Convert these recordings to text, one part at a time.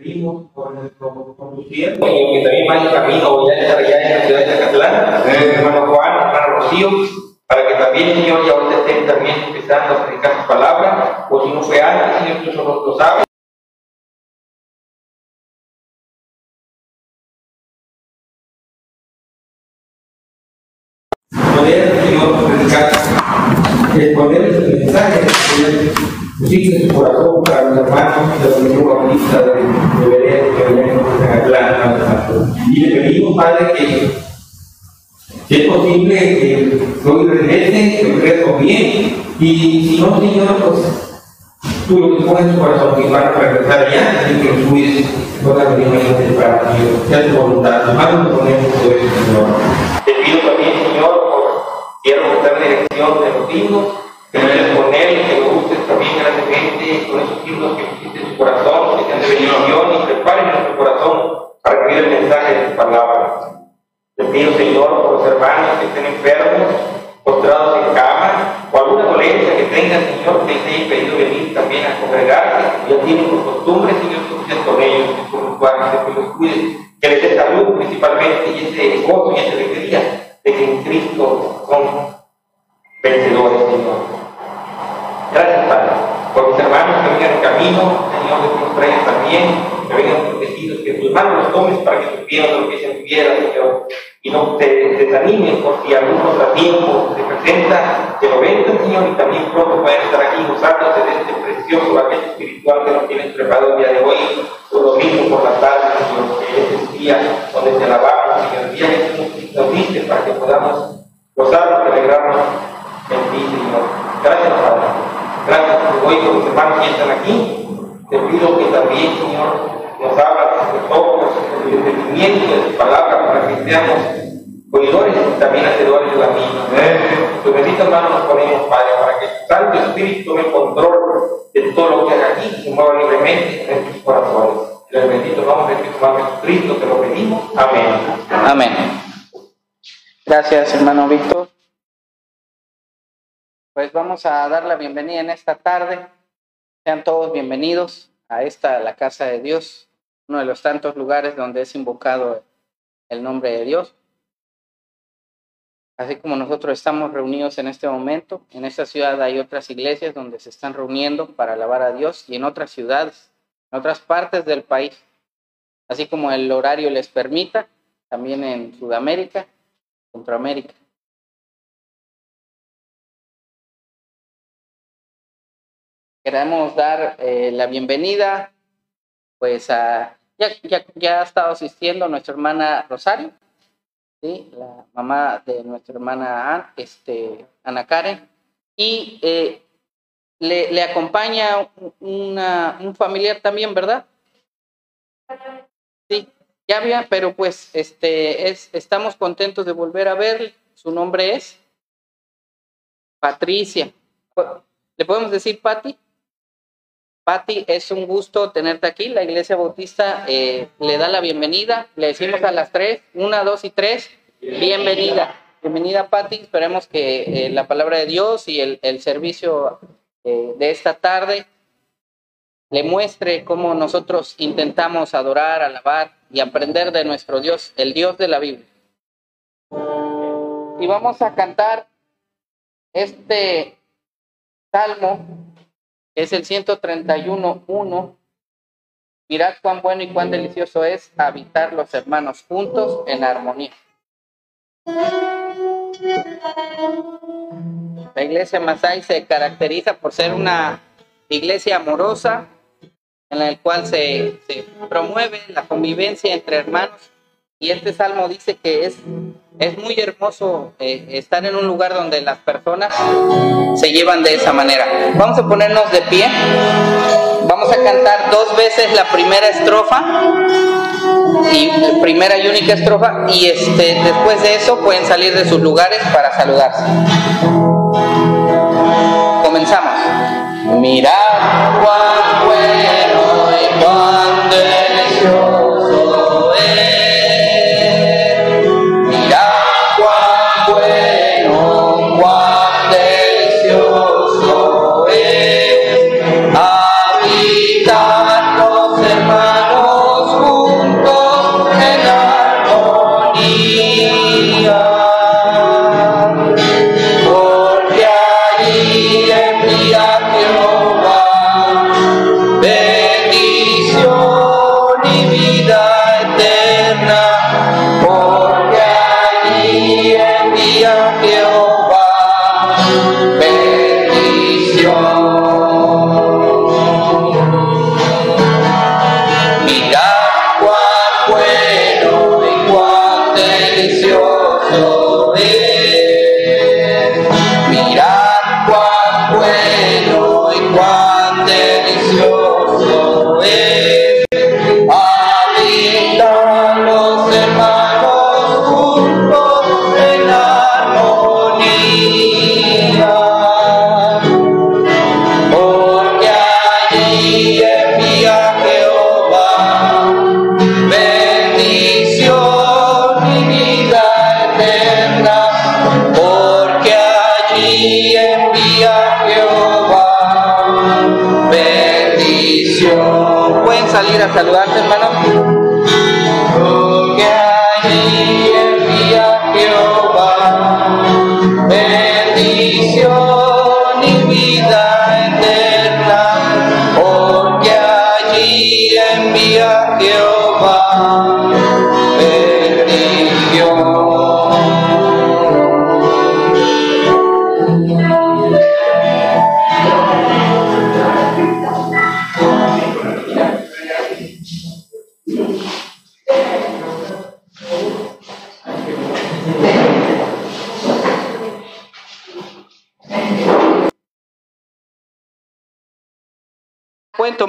pedimos por nuestro conduciendo y que también va en camino ya estar allá en la ciudad de Zacatlán, el hermano Juan, el hermano Rocío, para que también, Señor, ya ahorita estén también empezando a predicar su palabra, o si no fue antes, Señor, tú lo sabes. Poder, Señor, predicar, exponer el mensaje, Posible su corazón para los hermanos de la Religión Bautista de, de Belén, vienen en Atlanta. Y le pedimos, Padre, que si es posible que hoy regrese, que regrese bien, y si no, Señor, pues tú lo que pones en su corazón que van a regresar ya, y que los cuides todas las bendiciones para que sea tu voluntad. Hermanos, ponemos todo eso, Señor. Te pido también, Señor, por quiero en dirección de los himnos, des con él, que lo uses también grandemente con esos himnos que pusiste en su corazón, que sean de bendición y preparen nuestro corazón para que el mensaje de tu palabra. Te pido, Señor, por los hermanos que estén enfermos, postrados en cama, o alguna dolencia que tengan, Señor, que te haya pedido venir también a congregarse, ya tienen por costumbre, Señor, que estés con ellos, que con los cuales que los cuides, que les dé salud principalmente y ese gozo y esa alegría de que en Cristo son vencedores, Señor. Gracias, Padre, por mis hermanos que vengan en camino, Señor, que nos traigan también, que vengan protegidos, que tus manos los tomes para que supieran lo que se enviara, Señor, y no te desanimen por si algún tiempo se presenta, que lo vengan, Señor, y también pronto pueden estar aquí gozándose de este precioso banquete espiritual que nos tienes preparado el día de hoy, por domingo por la tarde, Señor, que es el día donde te alabamos, Señor, el día que tú nos diste para que podamos gozarnos alegrarnos en ti, Señor. Gracias, Padre. Gracias por hoy por los hermanos que están aquí. Te pido que también, Señor, nos abras los ojos, el entendimiento de tu palabra para que seamos oidores y también hacedores de la misma. Tu bendita mano nos ponemos, Padre, para que tu Santo Espíritu tome control de todo lo que haga aquí y se mueva libremente en tus corazones. En el bendito nombre de tu Madre Jesucristo te lo pedimos. Amén. Amén. Gracias, hermano Víctor. Pues vamos a dar la bienvenida en esta tarde. Sean todos bienvenidos a esta, la casa de Dios, uno de los tantos lugares donde es invocado el nombre de Dios. Así como nosotros estamos reunidos en este momento, en esta ciudad hay otras iglesias donde se están reuniendo para alabar a Dios y en otras ciudades, en otras partes del país, así como el horario les permita, también en Sudamérica, Centroamérica. Queremos dar eh, la bienvenida, pues a, ya, ya, ha estado asistiendo nuestra hermana Rosario, ¿sí? la mamá de nuestra hermana este, Ana Karen, y eh, le, le, acompaña una, un familiar también, ¿verdad? Sí, ya había, pero pues este, es, estamos contentos de volver a ver. Su nombre es Patricia. ¿Le podemos decir Patti? Patti, es un gusto tenerte aquí. La Iglesia Bautista eh, le da la bienvenida. Le decimos a las tres, una, dos y tres, bienvenida. Bienvenida, Patti. Esperemos que eh, la palabra de Dios y el, servicio eh, de esta tarde le muestre cómo nosotros intentamos adorar, alabar y aprender de nuestro Dios, el Dios de la Biblia. Y vamos a cantar este salmo es el 131.1. Mirad cuán bueno y cuán delicioso es habitar los hermanos juntos en armonía. La iglesia Masai se caracteriza por ser una iglesia amorosa en la cual se, se promueve la convivencia entre hermanos y este salmo dice que es, es muy hermoso eh, estar en un lugar donde las personas se llevan de esa manera. Vamos a ponernos de pie. Vamos a cantar dos veces la primera estrofa y primera y única estrofa y este después de eso pueden salir de sus lugares para saludarse. Comenzamos. Mirad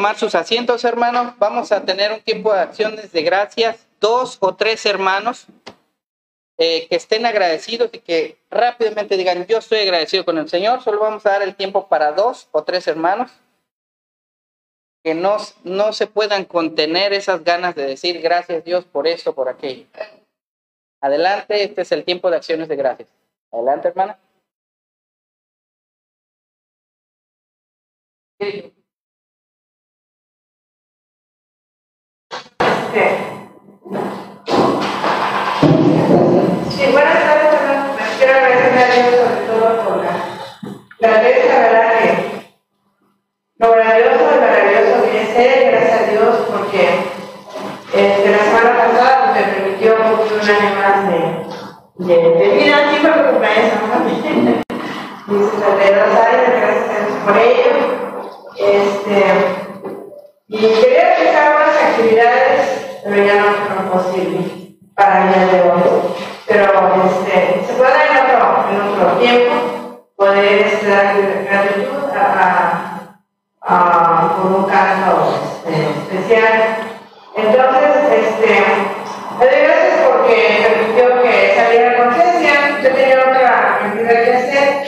tomar sus asientos, hermanos. Vamos a tener un tiempo de acciones de gracias. Dos o tres hermanos eh, que estén agradecidos y que rápidamente digan, yo estoy agradecido con el Señor. Solo vamos a dar el tiempo para dos o tres hermanos que no, no se puedan contener esas ganas de decir gracias Dios por esto, por aquello. Adelante, este es el tiempo de acciones de gracias. Adelante, hermana. Sí, buenas tardes. Quiero agradecer a Dios sobre todo por la grandeza, ¿verdad? Que lo grandioso y maravilloso que es Él, gracias a Dios, porque este, la semana pasada pues, me permitió un año más de, de, de vida. Sí, fue mi cumpleaños, ¿no? Mis 62 años, gracias a Dios por ello. Este, y quería explicar unas actividades, pero ya no fueron posibles para el día de hoy. Pero este, se puede en otro, en otro tiempo poder este, dar gratitud a, a, a, por un caso este, especial. Entonces, este, le doy gracias porque permitió que saliera conciencia. Yo tenía otra actividad que hacer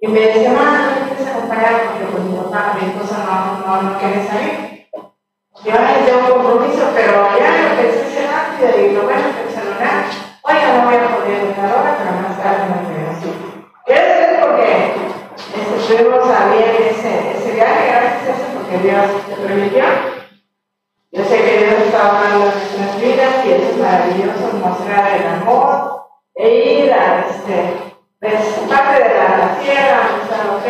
y me decía, mamá, ¿no quieres acompañar? Porque pues mi papá, mi esposa no, no, no quiere salir. Yo tengo un compromiso, pero ya pensé ese rápido y lo bueno celular, oiga, no voy a poder estar ahora, pero más tarde me quedo así. Gracias a porque este, estuvimos a bien ese, ese viaje, gracias a eso, porque Dios te permitió. Yo sé que Dios está hablando en nuestras vidas y es maravilloso, mostrar el amor e ir a este, pues, parte de la tierra, donde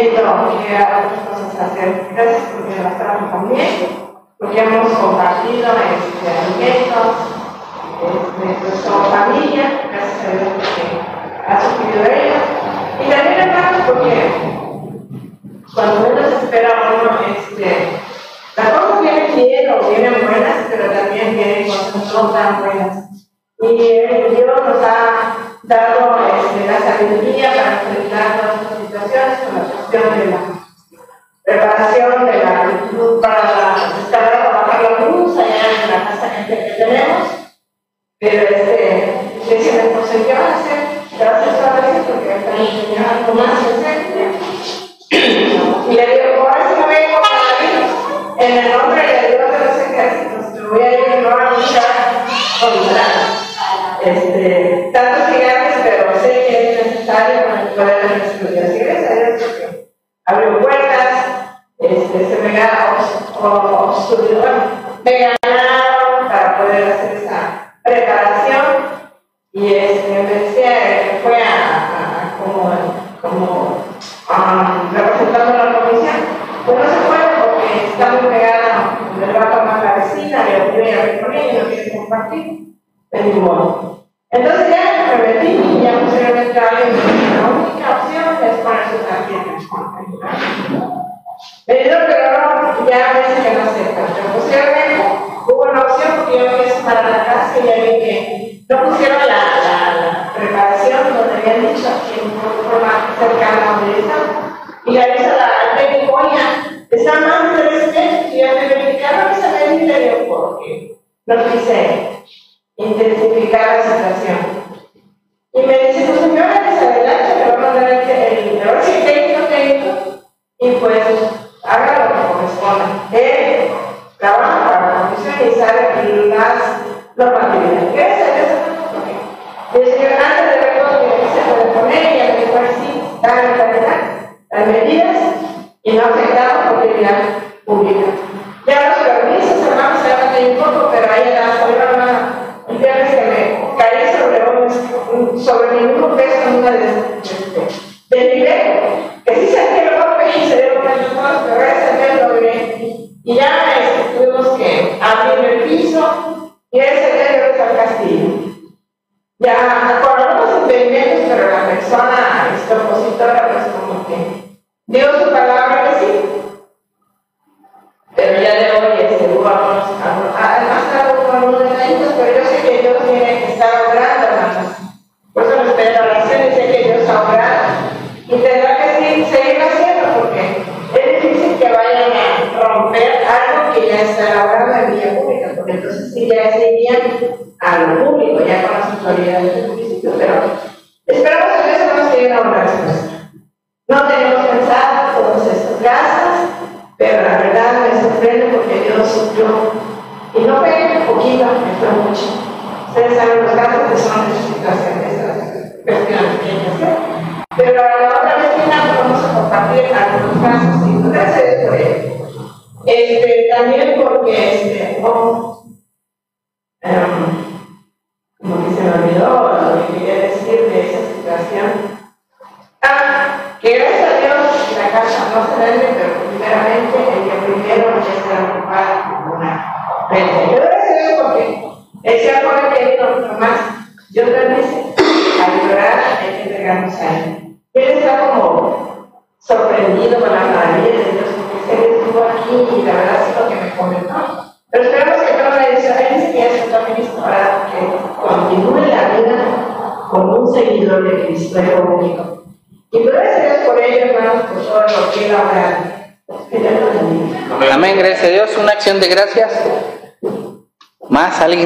viendo qué otras cosas hacer. Gracias porque las trajo también, porque hemos compartido este, alimentos este, como familia, gracias a Dios porque ha sufrido ello. Y también hermanos porque cuando menos espera uno, este, las cosas vienen bien o vienen buenas, pero también vienen cosas no tan buenas. Y Dios nos ha dado este, la sabiduría para enfrentar estas situaciones con la cuestión de la preparación de la actitud para estar a bajar la luz allá en la casa que tenemos. Pero este, decirle, pues, ¿qué van a hacer? Gracias a Dios porque están enseñando algo más en serio. Y le digo, por eso vengo para en el nombre este, tantos gigantes, pero sé que es necesario para el poder de nuestro Dios. Y gracias a abrió puertas, este, se me obstruyó, me ganaron para poder hacer esa preparación. Y este, me decía que fue a, a, como, como um, representando la comisión. Pues no se puede porque está muy pegada, le va a tomar la vecina, le voy a ver con ella no quiere compartir. Pero Entonces ya me metí y ya posteriormente alguien la única opción es poner su tarjeta. Me dijeron que no, ya veces que no aceptan. Pero posteriormente hubo una opción porque yo quise para la casa y ya vi que no pusieron la, la, la preparación donde habían dicho aquí en forma cercana a estaba. Y la hizo la técnico, oiga, está más de tres meses y ya me verificaron que se me dio porque no quise intensificar la situación. Y me dice, tu señora, que se adelante, te va a mandar el, el, el técnico, técnico, y pues haga lo que corresponda. Él trabaja para profesionalizar las normatividades. ¿Qué es eso? El señor antes de ver todo lo que se puede poner y averiguar si dan las medidas y no afectamos porque mira, está obrando. Por eso nuestra oración dice que Dios ha obrado y tendrá que seguir, haciendo porque es difícil que vayan a romper algo que ya está logrando en vía pública, porque entonces sí ya se a lo público, ya con las autoridades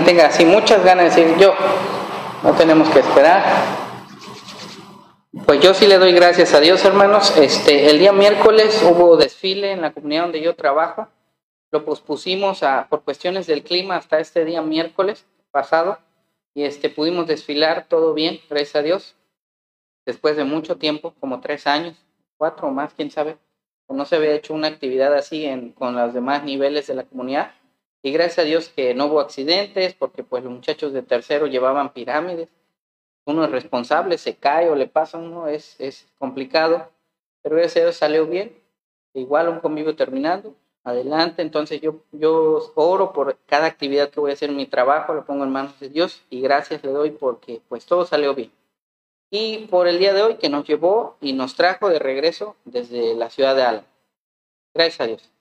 tenga así muchas ganas de decir yo. No tenemos que esperar. Pues yo sí le doy gracias a Dios, hermanos. Este, el día miércoles hubo desfile en la comunidad donde yo trabajo. Lo pospusimos a, por cuestiones del clima hasta este día miércoles pasado y este pudimos desfilar todo bien, gracias a Dios después de mucho tiempo, como tres años, cuatro o más, quién sabe, no se había hecho una actividad así en, con los demás niveles de la comunidad. Y gracias a Dios que no hubo accidentes, porque pues los muchachos de tercero llevaban pirámides. Uno es responsable, se cae o le pasa uno, es, es complicado. Pero gracias a Dios salió bien. Igual un convivio terminando, adelante. Entonces yo, yo oro por cada actividad que voy a hacer en mi trabajo, lo pongo en manos de Dios y gracias le doy porque pues todo salió bien y por el día de hoy que nos llevó y nos trajo de regreso desde la ciudad de Alma. Gracias a Dios.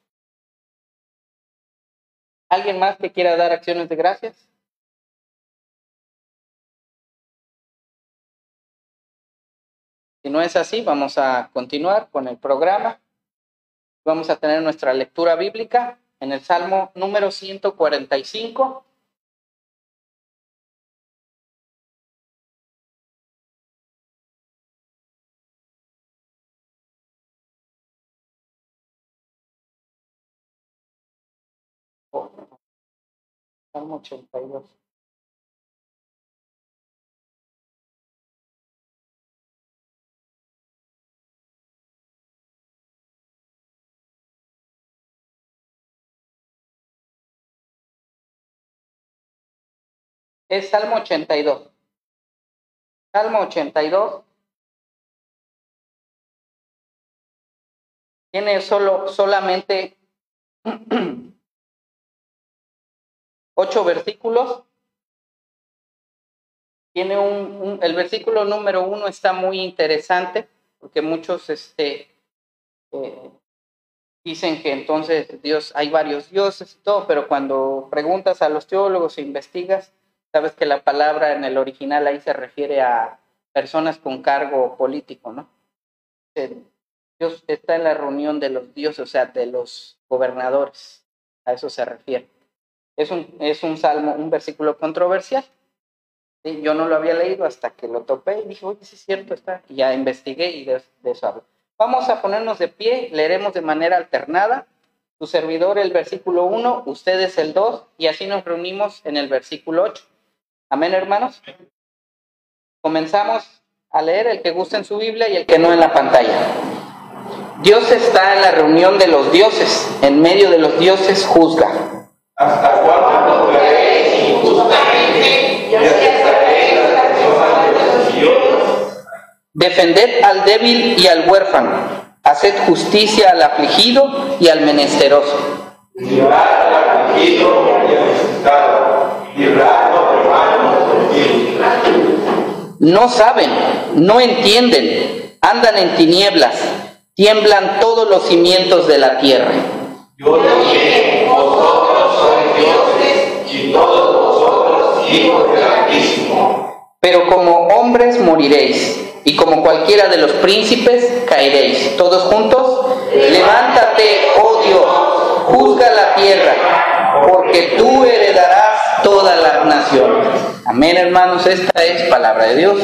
¿Alguien más que quiera dar acciones de gracias? Si no es así, vamos a continuar con el programa. Vamos a tener nuestra lectura bíblica en el Salmo número 145. Salmo 82. Es Salmo 82. Salmo 82. Tiene solo, solamente ocho versículos. Tiene un, el versículo número uno está muy interesante porque muchos este, eh, dicen que entonces Dios, hay varios dioses y todo, pero cuando preguntas a los teólogos e investigas, sabes que la palabra en el original ahí se refiere a personas con cargo político, ¿no? Dios está en la reunión de los dioses, o sea, de los gobernadores, a eso se refiere. Es un, es un salmo, un versículo controversial. Yo no lo había leído hasta que lo topé y dije, oye, sí es cierto, está. Y ya investigué y de, eso hablo. Vamos a ponernos de pie, leeremos de manera alternada. Tu servidor el versículo 1, ustedes el 2, y así nos reunimos en el versículo 8. Amén, hermanos. Comenzamos a leer el que guste en su Biblia y el que no en la pantalla. Dios está en la reunión de los dioses, en medio de los dioses juzga. ¿Hasta cuándo juzgaréis injustamente y aceptaréis las Dios? Defended al débil y al huérfano, haced justicia al afligido y al menesteroso. Librad al afligido y al necesitado, librad No saben, no entienden, andan en tinieblas, tiemblan todos los cimientos de la tierra. Yo también, del. Pero como hombres moriréis, y como cualquiera de los príncipes caeréis. ¿Todos juntos? Levántate, oh Dios, juzga la tierra, porque tú heredarás todas las naciones. Amén, hermanos, esta es palabra de Dios.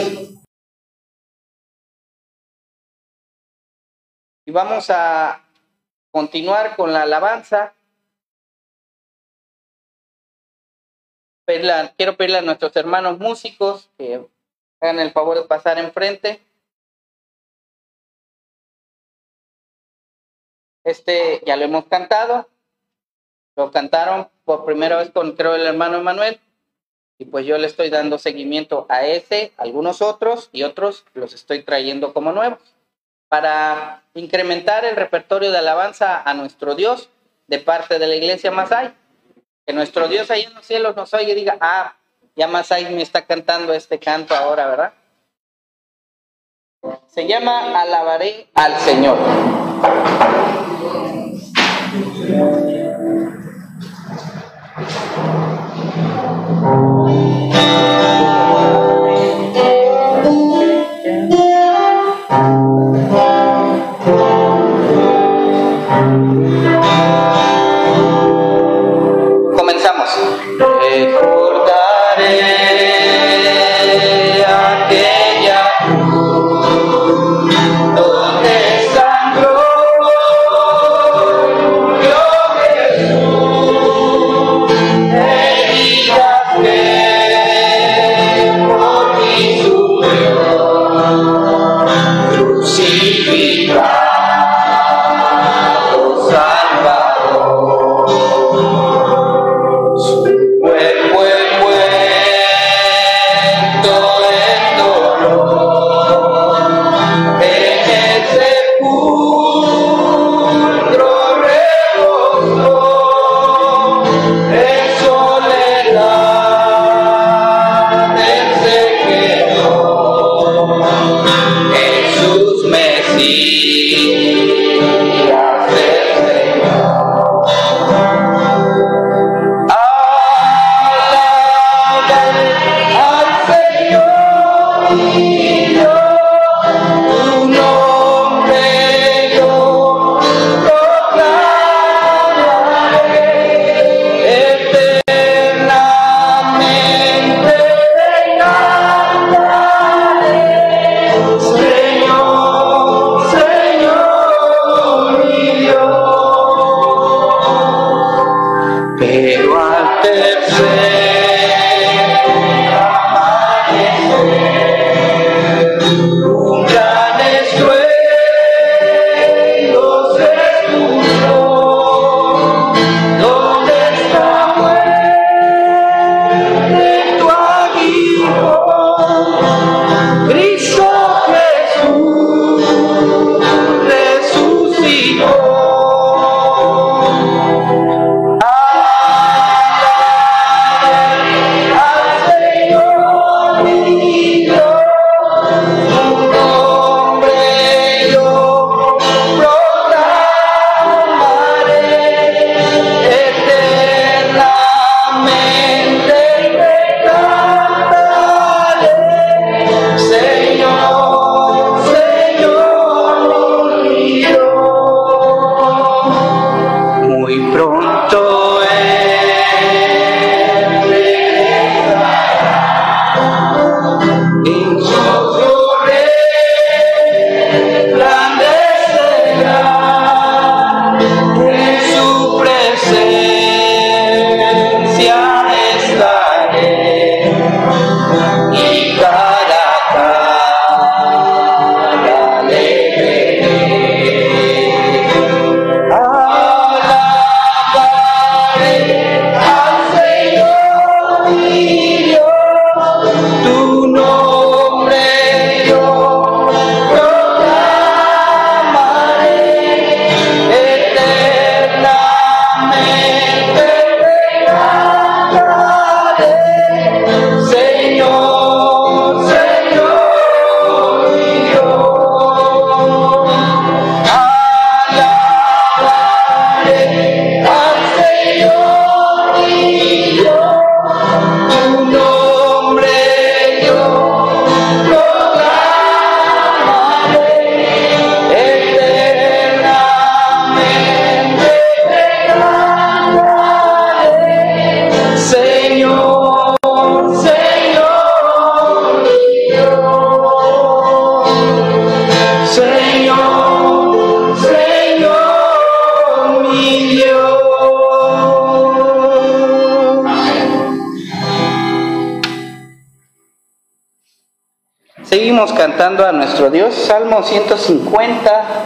Y vamos a continuar con la alabanza. Quiero pedirle a nuestros hermanos músicos que hagan el favor de pasar enfrente. Este ya lo hemos cantado. Lo cantaron por primera vez con, creo, el hermano Emanuel. Y pues yo le estoy dando seguimiento a ese, algunos otros y otros los estoy trayendo como nuevos. Para incrementar el repertorio de alabanza a nuestro Dios de parte de la iglesia Masai. Que nuestro Dios ahí en los cielos nos oiga y diga, ah, ya Masai me está cantando este canto ahora, ¿verdad? Se llama Alabaré al Señor. cantando a nuestro Dios. Salmo 150,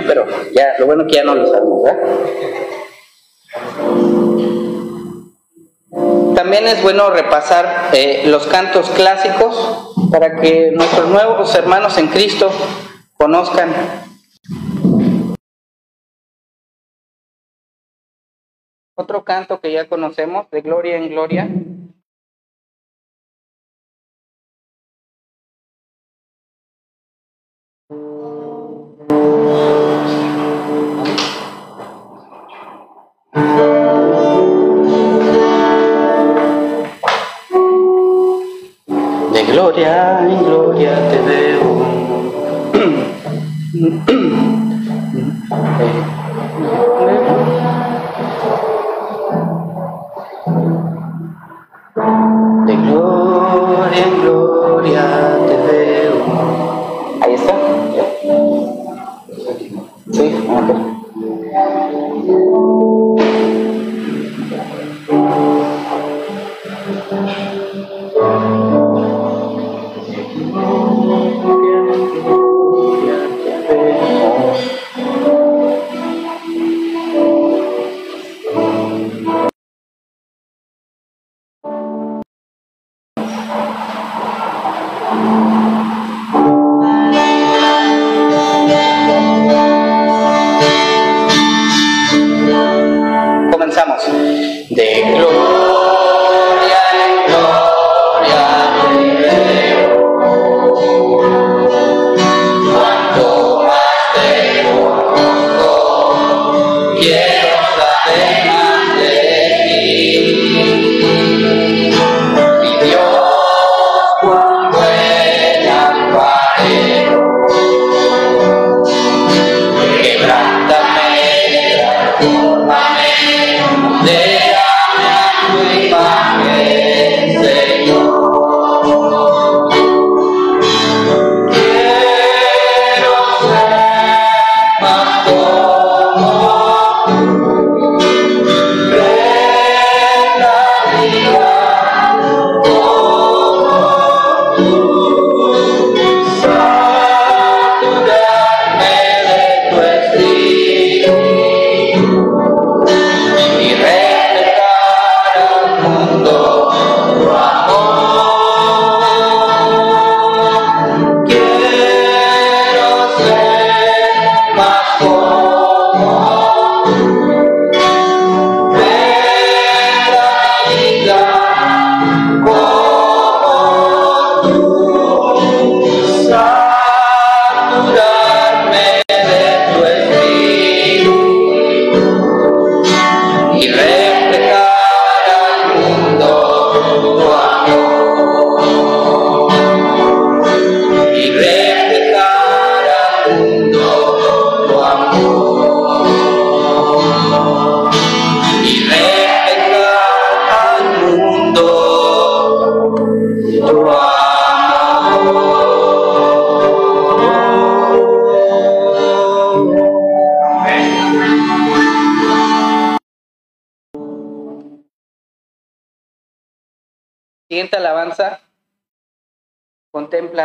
pero ya, lo bueno que ya no lo sabemos. También es bueno repasar eh, los cantos clásicos para que nuestros nuevos hermanos en Cristo conozcan otro canto que ya conocemos, de gloria en gloria, 天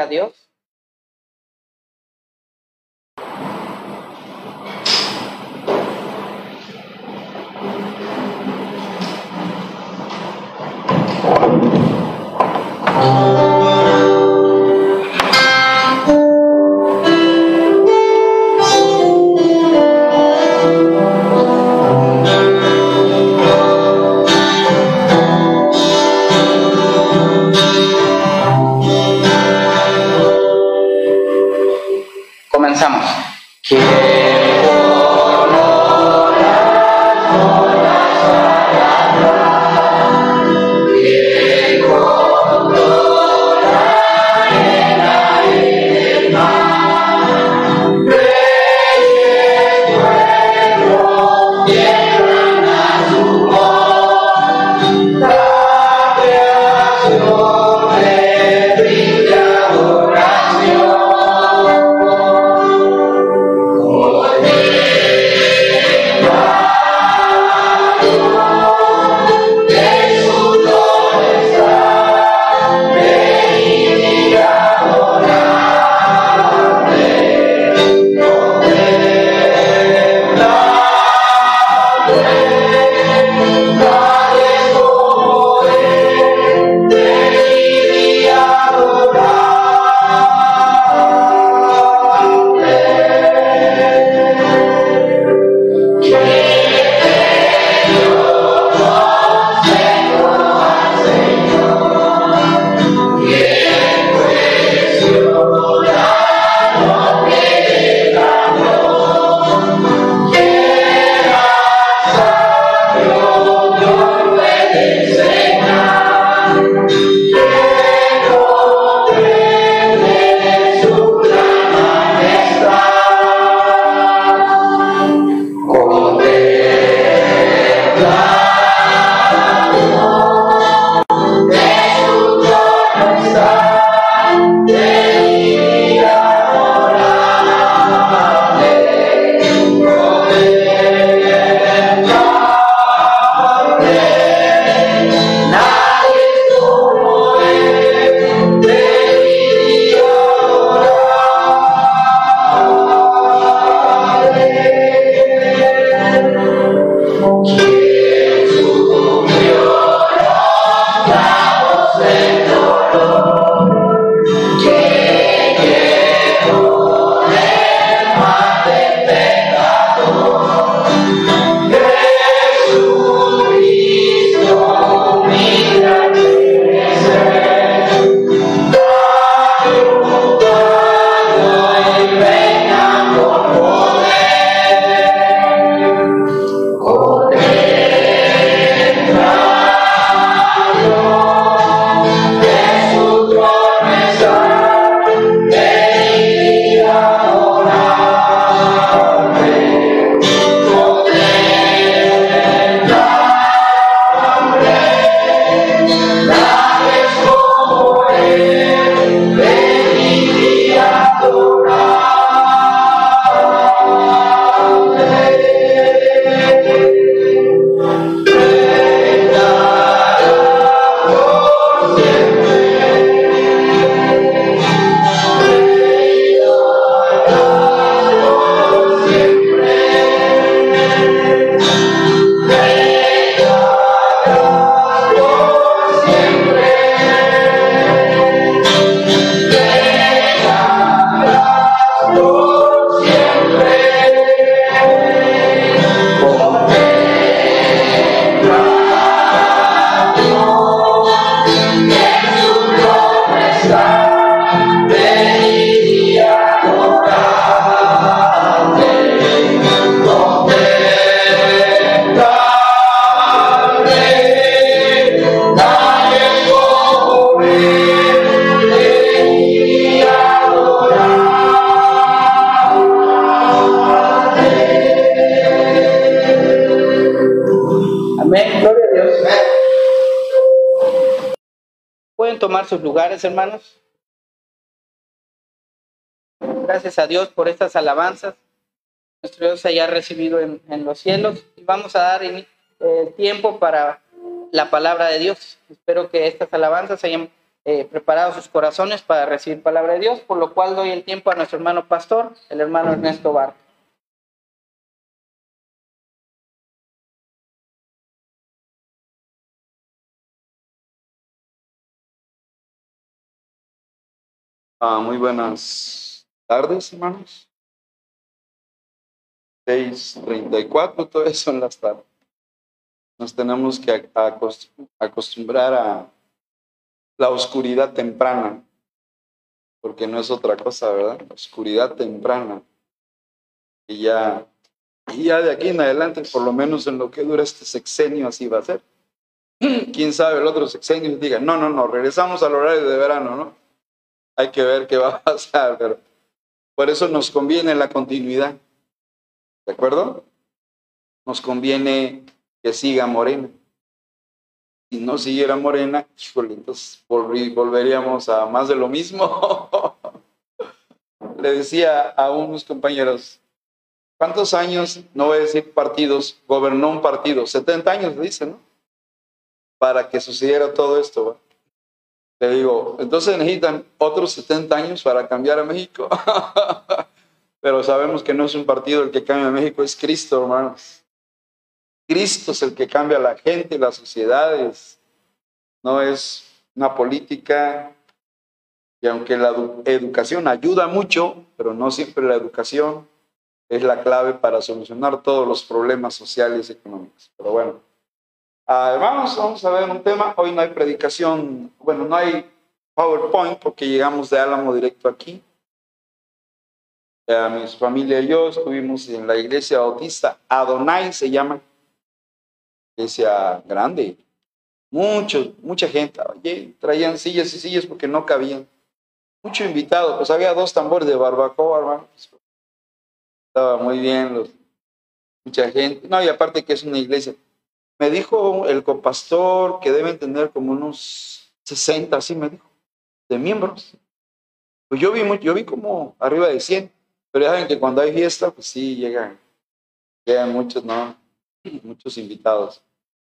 a. Pueden tomar sus lugares, hermanos. gracias a Dios por estas alabanzas. Nuestro Dios haya recibido en, los cielos y vamos a dar tiempo para la palabra de Dios. Espero que estas alabanzas hayan eh, preparado sus corazones para recibir palabra de Dios, por lo cual doy el tiempo a nuestro hermano pastor, el hermano Ernesto Bar. Ah, muy buenas tardes, hermanos. 6.34, todavía son las tardes. Nos tenemos que acostumbrar a la oscuridad temprana, porque no es otra cosa, ¿verdad? Oscuridad temprana. Y ya, y ya de aquí en adelante, por lo menos en lo que dura este sexenio, así va a ser. Quién sabe, el otro sexenio diga, no, no, no, regresamos al horario de verano, ¿no? Hay que ver qué va a pasar, pero por eso nos conviene la continuidad. ¿De acuerdo? Nos conviene que siga Morena. Si no siguiera Morena, entonces volveríamos a más de lo mismo. Le decía a unos compañeros, ¿cuántos años, no voy a decir partidos, gobernó un partido? 70 años, le dicen, ¿no? Para que sucediera todo esto. Le digo, entonces necesitan otros 70 años para cambiar a México. Pero sabemos que no es un partido el que cambia a México, es Cristo, hermanos. Cristo es el que cambia a la gente, las sociedades. No es una política. Y aunque la educación ayuda mucho, pero no siempre la educación es la clave para solucionar todos los problemas sociales y económicos. Pero bueno, Ah, hermanos, vamos a ver un tema. Hoy no hay predicación, bueno, no hay PowerPoint porque llegamos de Álamo directo aquí. mi familia y yo estuvimos en la iglesia bautista Adonai, se llama. Iglesia grande. Mucho, mucha gente. Oye, traían sillas y sillas porque no cabían. Mucho invitado. Pues había dos tambores de barbacoa, hermanos. Estaba muy bien. Los, mucha gente. No, y aparte que es una iglesia me dijo el copastor que deben tener como unos 60, así me dijo, de miembros. Pues yo vi, yo vi como arriba de 100, pero ya saben que cuando hay fiesta, pues sí, llegan, llegan muchos, ¿no? Muchos invitados.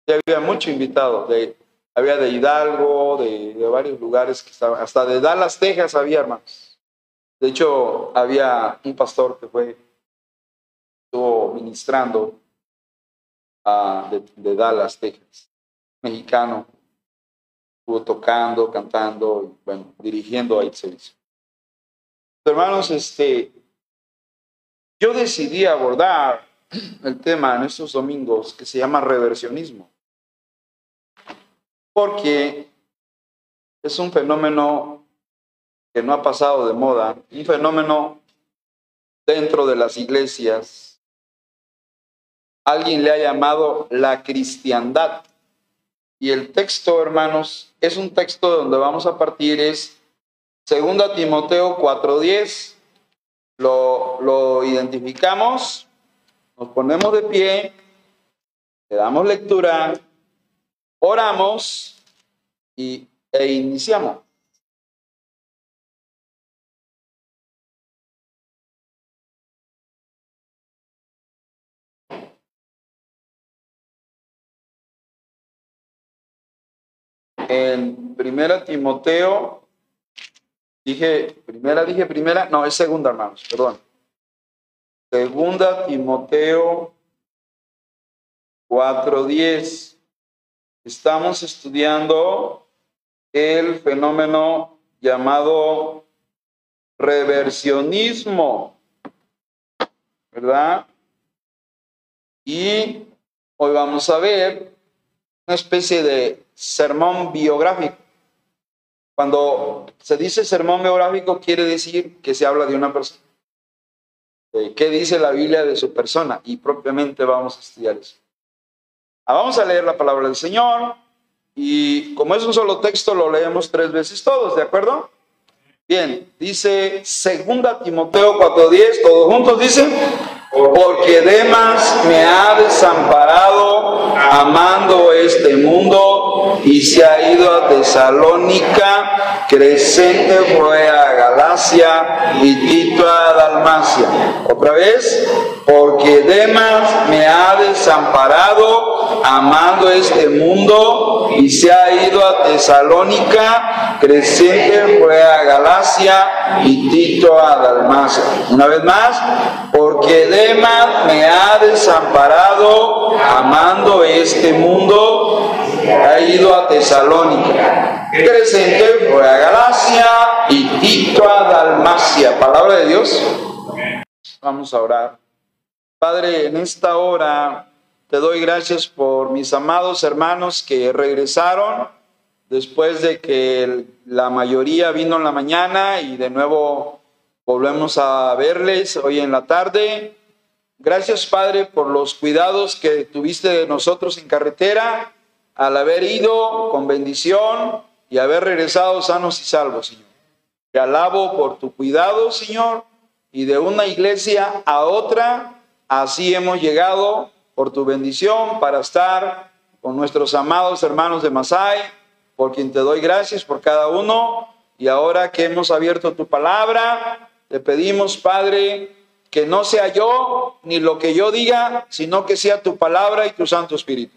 Ya había mucho invitado, de, había de Hidalgo, de, de varios lugares que estaban, hasta de Dallas, Texas había, hermanos. De hecho, había un pastor que fue, estuvo ministrando de, Dallas, Texas, mexicano, estuvo tocando, cantando, bueno, dirigiendo el servicio. Hermanos, este, yo decidí abordar el tema en estos domingos que se llama reversionismo, porque es un fenómeno que no ha pasado de moda, un fenómeno dentro de las iglesias alguien le ha llamado la cristiandad. Y el texto, hermanos, es un texto donde vamos a partir, es 2 Timoteo 4:10. Lo, lo identificamos, nos ponemos de pie, le damos lectura, oramos y, e iniciamos. En primera Timoteo, dije, primera, dije primera, no, es segunda, hermanos, perdón. Segunda Timoteo 4.10. Estamos estudiando el fenómeno llamado reversionismo, ¿verdad? Y hoy vamos a ver una especie de sermón biográfico. Cuando se dice sermón biográfico quiere decir que se habla de una persona. ¿Qué dice la Biblia de su persona? Y propiamente vamos a estudiar eso. Ah, vamos a leer la palabra del Señor y como es un solo texto lo leemos tres veces todos, ¿de acuerdo? Bien, dice segunda Timoteo 4:10, todos juntos dicen, porque Demas me ha desamparado amando este mundo y se ha ido a Tesalónica, Crescente fue a Galacia y Tito a Dalmacia. Otra vez, porque Demas me ha desamparado amando este mundo y se ha ido a Tesalónica, Crescente fue a Galacia y Tito a Dalmacia. Una vez más, porque Demas me ha desamparado amando este mundo, ha ido a Tesalónica. Crescente fue a Galacia y Tito a Dalmacia. Palabra de Dios. Vamos a orar. Padre, en esta hora te doy gracias por mis amados hermanos que regresaron después de que la mayoría vino en la mañana y de nuevo volvemos a verles hoy en la tarde. Gracias, Padre, por los cuidados que tuviste de nosotros en carretera al haber ido con bendición y haber regresado sanos y salvos, Señor. Te alabo por tu cuidado, Señor, y de una iglesia a otra, así hemos llegado por tu bendición para estar con nuestros amados hermanos de Masai, por quien te doy gracias por cada uno. Y ahora que hemos abierto tu palabra, te pedimos, Padre, que no sea yo ni lo que yo diga, sino que sea tu palabra y tu Santo Espíritu.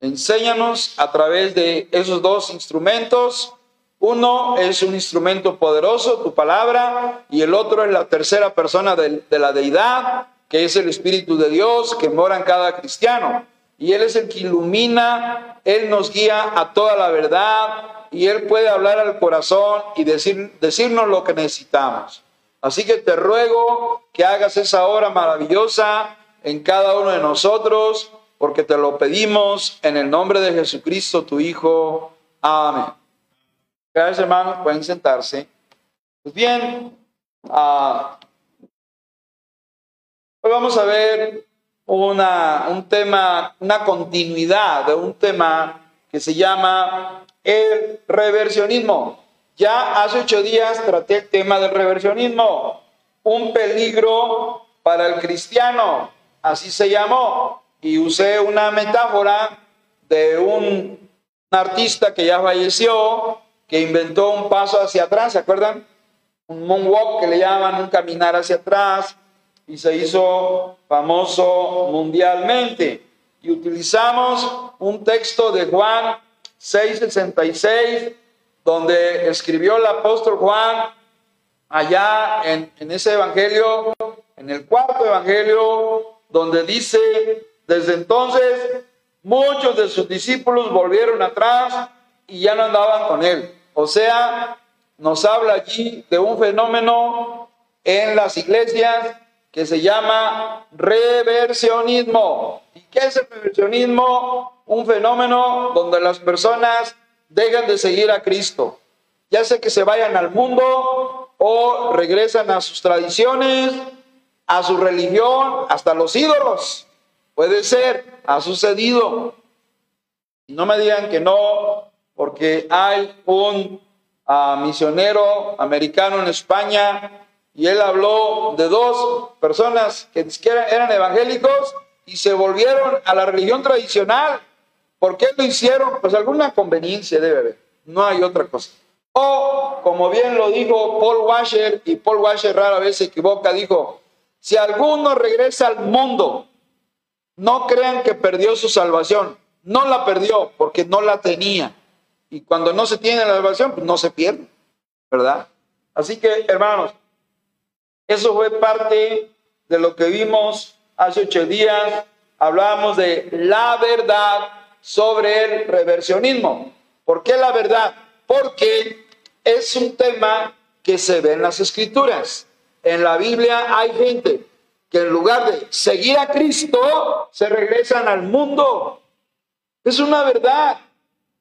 Enséñanos a través de esos dos instrumentos. Uno es un instrumento poderoso, tu palabra, y el otro es la tercera persona de, de la deidad, que es el Espíritu de Dios que mora en cada cristiano. Y Él es el que ilumina, Él nos guía a toda la verdad y Él puede hablar al corazón y decir, decirnos lo que necesitamos. Así que te ruego que hagas esa obra maravillosa en cada uno de nosotros, porque te lo pedimos en el nombre de Jesucristo, tu Hijo. Amén. Gracias, hermanos. Pueden sentarse. Pues bien, ah, hoy vamos a ver una, un tema, una continuidad de un tema que se llama el reversionismo. Ya hace ocho días traté el tema del reversionismo, un peligro para el cristiano, así se llamó, y usé una metáfora de un, artista que ya falleció, que inventó un paso hacia atrás, ¿se acuerdan? Un moonwalk que le llaman, un caminar hacia atrás, y se hizo famoso mundialmente. Y utilizamos un texto de Juan 6:66 donde escribió el apóstol Juan allá en, en ese evangelio, en el cuarto evangelio, donde dice, desde entonces muchos de sus discípulos volvieron atrás y ya no andaban con él. O sea, nos habla allí de un fenómeno en las iglesias que se llama reversionismo. ¿Y qué es el reversionismo? Un fenómeno donde las personas dejan de seguir a Cristo, ya sea que se vayan al mundo o regresan a sus tradiciones, a su religión, hasta los ídolos. Puede ser, ha sucedido. No me digan que no, porque hay un uh, misionero americano en España y él habló de dos personas que eran evangélicos y se volvieron a la religión tradicional. ¿Por qué lo hicieron? Pues alguna conveniencia debe haber, no hay otra cosa. O, como bien lo dijo Paul Washer, y Paul Washer rara vez se equivoca, dijo, si alguno regresa al mundo, no crean que perdió su salvación. No la perdió porque no la tenía. Y cuando no se tiene la salvación, pues no se pierde, ¿verdad? Así que, hermanos, eso fue parte de lo que vimos hace ocho días. Hablábamos de la verdad sobre el reversionismo. ¿Por qué la verdad? Porque es un tema que se ve en las escrituras. En la Biblia hay gente que en lugar de seguir a Cristo, se regresan al mundo. Es una verdad.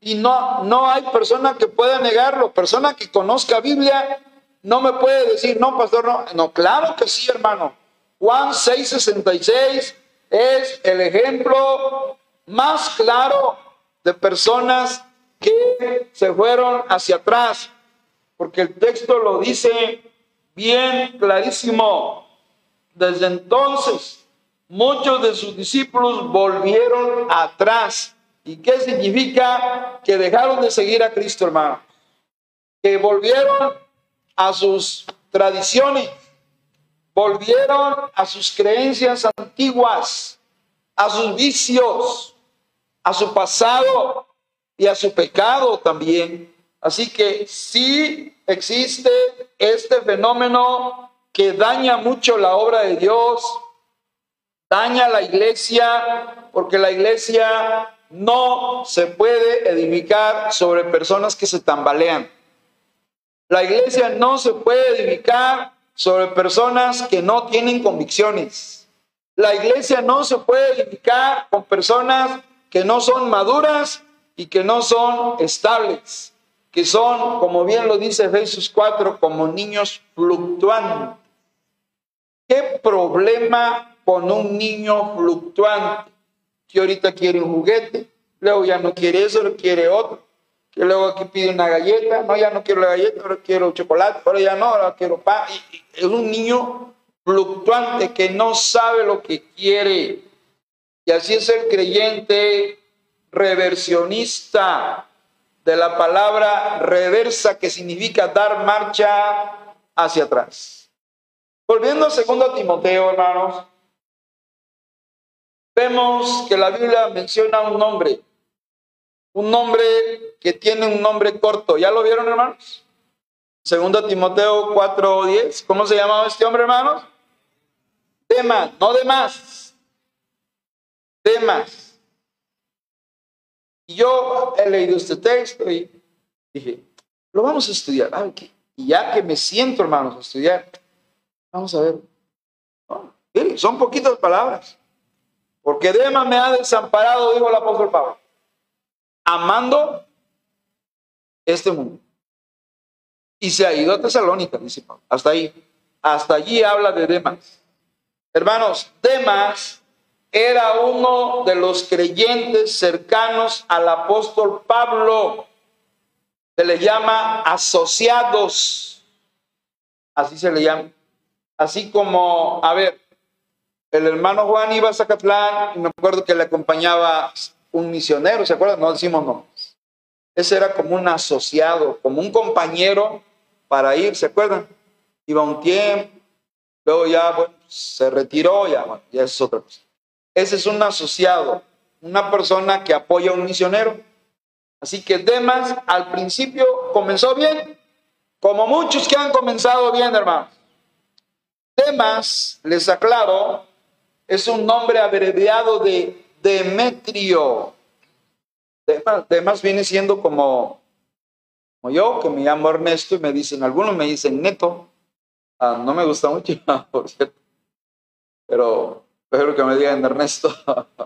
Y no, no hay persona que pueda negarlo. Persona que conozca Biblia no me puede decir, no, pastor, no. No, claro que sí, hermano. Juan 6:66 es el ejemplo más claro de personas que se fueron hacia atrás, porque el texto lo dice bien clarísimo. Desde entonces, muchos de sus discípulos volvieron atrás. ¿Y qué significa? Que dejaron de seguir a Cristo, hermano. Que volvieron a sus tradiciones, volvieron a sus creencias antiguas, a sus vicios, a su pasado y a su pecado también. Así que sí existe este fenómeno que daña mucho la obra de Dios, daña la iglesia, porque la iglesia no se puede edificar sobre personas que se tambalean. La iglesia no se puede edificar sobre personas que no tienen convicciones. La iglesia no se puede edificar con personas que no son maduras y que no son estables, que son, como bien lo dice Efesios 4, como niños fluctuantes. ¿Qué problema con un niño fluctuante? Que ahorita quiere un juguete, luego ya no quiere eso, lo quiere otro, que luego aquí pide una galleta, no, ya no quiero la galleta, ahora quiero chocolate, ahora ya no, ahora quiero pan. es un niño fluctuante que no sabe lo que quiere. Y así es el creyente reversionista de la palabra reversa que significa dar marcha hacia atrás. Volviendo a segundo Timoteo, hermanos, vemos que la Biblia menciona un nombre, un nombre que tiene un nombre corto. ¿Ya lo vieron, hermanos? Segundo Timoteo 4:10. ¿Cómo se llamaba este hombre, hermanos? Demas, no de más. Demas. Y yo he leído este texto y dije, lo vamos a estudiar. Y ya que me siento, hermanos, a estudiar, Vamos a ver. son poquitas palabras. Porque Demas me ha desamparado, dijo el apóstol Pablo, amando este mundo. Y se ha ido a Tesalónica, dice Pablo. Hasta ahí. Hasta allí habla de Demas. Hermanos, Demas era uno de los creyentes cercanos al apóstol Pablo. Se le llama asociados. Así se le llama. Así como, a ver, el hermano Juan iba a Zacatlán y me acuerdo que le acompañaba un misionero, ¿se acuerdan? No decimos nombres. Ese era como un asociado, como un compañero para ir, ¿se acuerdan? Iba un tiempo, luego ya, se retiró, ya, bueno, ya es otra cosa. Ese es un asociado, una persona que apoya a un misionero. Así que Demas al principio comenzó bien, como muchos que han comenzado bien, hermanos. Demas, les aclaro, es un nombre abreviado de Demetrio. Demas, viene siendo como, yo, que me llamo Ernesto y me dicen, algunos me dicen Neto. Ah, no me gusta mucho, por cierto. Pero espero que me digan Ernesto.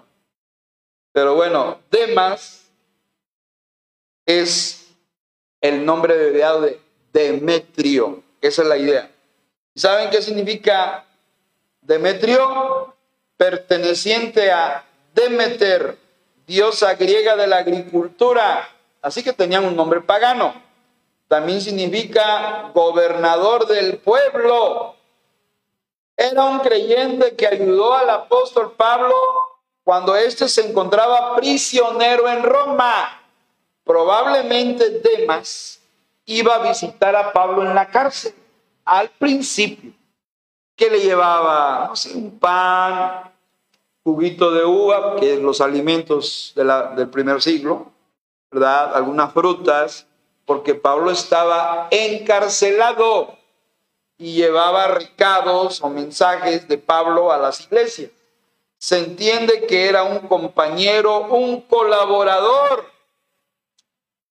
Pero bueno, Demas es el nombre abreviado de Demetrio. Esa es la idea. ¿Saben qué significa Demetrio? Perteneciente a Demeter, diosa griega de la agricultura. Así que tenían un nombre pagano. También significa gobernador del pueblo. Era un creyente que ayudó al apóstol Pablo cuando éste se encontraba prisionero en Roma. Probablemente Demas iba a visitar a Pablo en la cárcel al principio, que le llevaba, un pan, juguito de uva, que es los alimentos de la, del primer siglo, ¿verdad? Algunas frutas, porque Pablo estaba encarcelado y llevaba recados o mensajes de Pablo a las iglesias. Se entiende que era un compañero, un colaborador.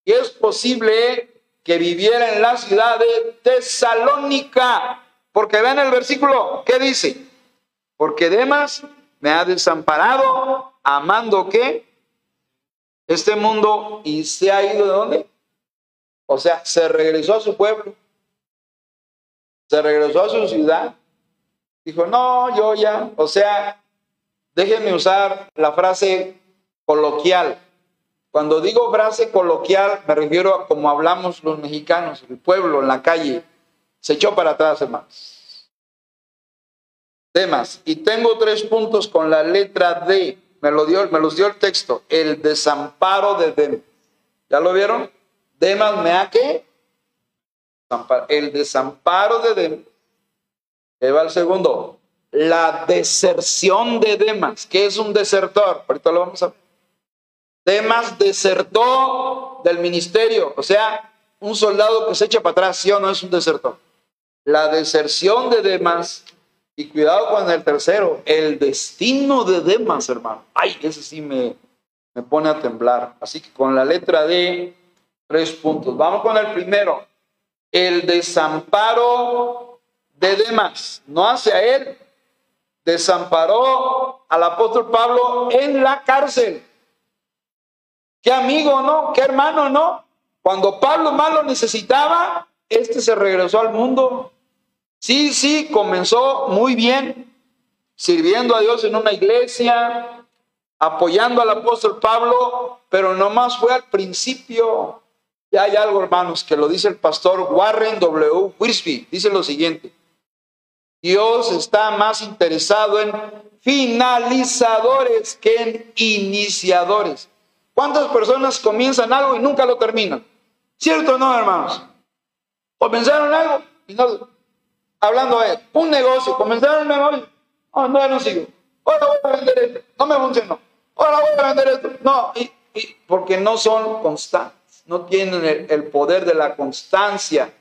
Y es posible que viviera en la ciudad de Tesalónica. Porque vean el versículo, ¿qué dice? Porque Demas me ha desamparado, amando que este mundo y se ha ido de dónde? O sea, se regresó a su pueblo, se regresó a su ciudad. Dijo, no, yo ya, o sea, déjenme usar la frase coloquial. Cuando digo frase coloquial, me refiero a como hablamos los mexicanos, el pueblo, en la calle. Se echó para atrás, hermanos. Temas. Y tengo tres puntos con la letra D. Me, lo dio, me los dio el texto. El desamparo de Demas. ¿Ya lo vieron? Demas me ha que El desamparo de Demas. Ahí va el segundo. La deserción de Demas. ¿Qué es un desertor? Ahorita lo vamos a ver. Demas desertó del ministerio. O sea, un soldado que se echa para atrás, ¿sí o no es un desertor? La deserción de Demas. Y cuidado con el tercero, el destino de Demas, hermano. Ay, ese sí me, me pone a temblar. Así que con la letra D, tres puntos. Vamos con el primero. El desamparo de Demas, no hacia él, desamparó al apóstol Pablo en la cárcel. Qué amigo, ¿no? Qué hermano, ¿no? Cuando Pablo más lo necesitaba, este se regresó al mundo. Sí, sí, comenzó muy bien, sirviendo a Dios en una iglesia, apoyando al apóstol Pablo, pero nomás fue al principio. Ya hay algo, hermanos, que lo dice el pastor Warren W. Wiersbe. Dice lo siguiente. Dios está más interesado en finalizadores que en iniciadores. ¿Cuántas personas comienzan algo y nunca lo terminan? ¿Cierto o no, hermanos? Comenzaron algo y no. Hablando de un negocio, comenzaron un negocio. Oh, no, no sigo. Ahora voy a vender esto. No me funcionó. Ahora voy a vender esto. No, y, y porque no son constantes. No tienen el, el poder de la constancia,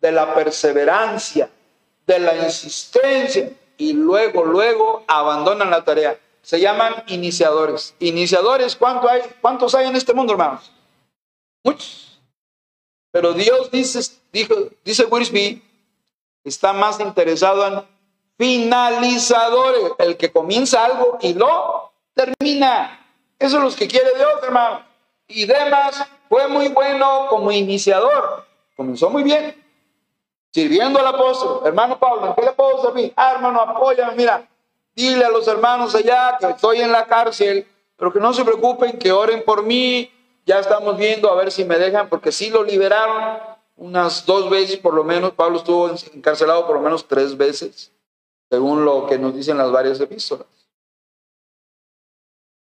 de la perseverancia, de la insistencia. Y luego, luego abandonan la tarea. Se llaman iniciadores. Iniciadores, ¿cuánto hay, ¿cuántos hay en este mundo, hermanos? Muchos. Pero Dios dice, dijo, dice Wiersbe, está más interesado en finalizadores, el que comienza algo y lo termina. Eso es lo que quiere Dios, hermano. Y demás, fue muy bueno como iniciador. Comenzó muy bien. Sirviendo al apóstol. Hermano Pablo, ¿en qué le puedo servir? Ah, hermano, apóyame. Mira, dile a los hermanos allá que estoy en la cárcel, pero que no se preocupen, que oren por mí. Ya estamos viendo a ver si me dejan, porque sí lo liberaron unas dos veces por lo menos. Pablo estuvo encarcelado por lo menos tres veces, según lo que nos dicen las varias epístolas.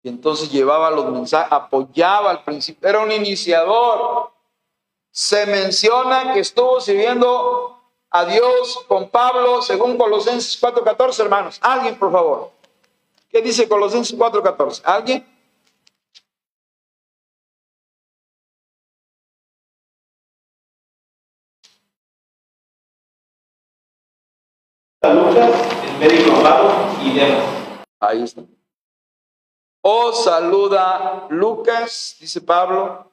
Y entonces llevaba los mensajes, apoyaba al principio, era un iniciador. Se menciona que estuvo sirviendo a Dios con Pablo, según Colosenses 4:14, hermanos. Alguien, por favor. ¿Qué dice Colosenses 4:14? ¿Alguien? Médico amado y. Ahí está. Os saluda Lucas, dice Pablo,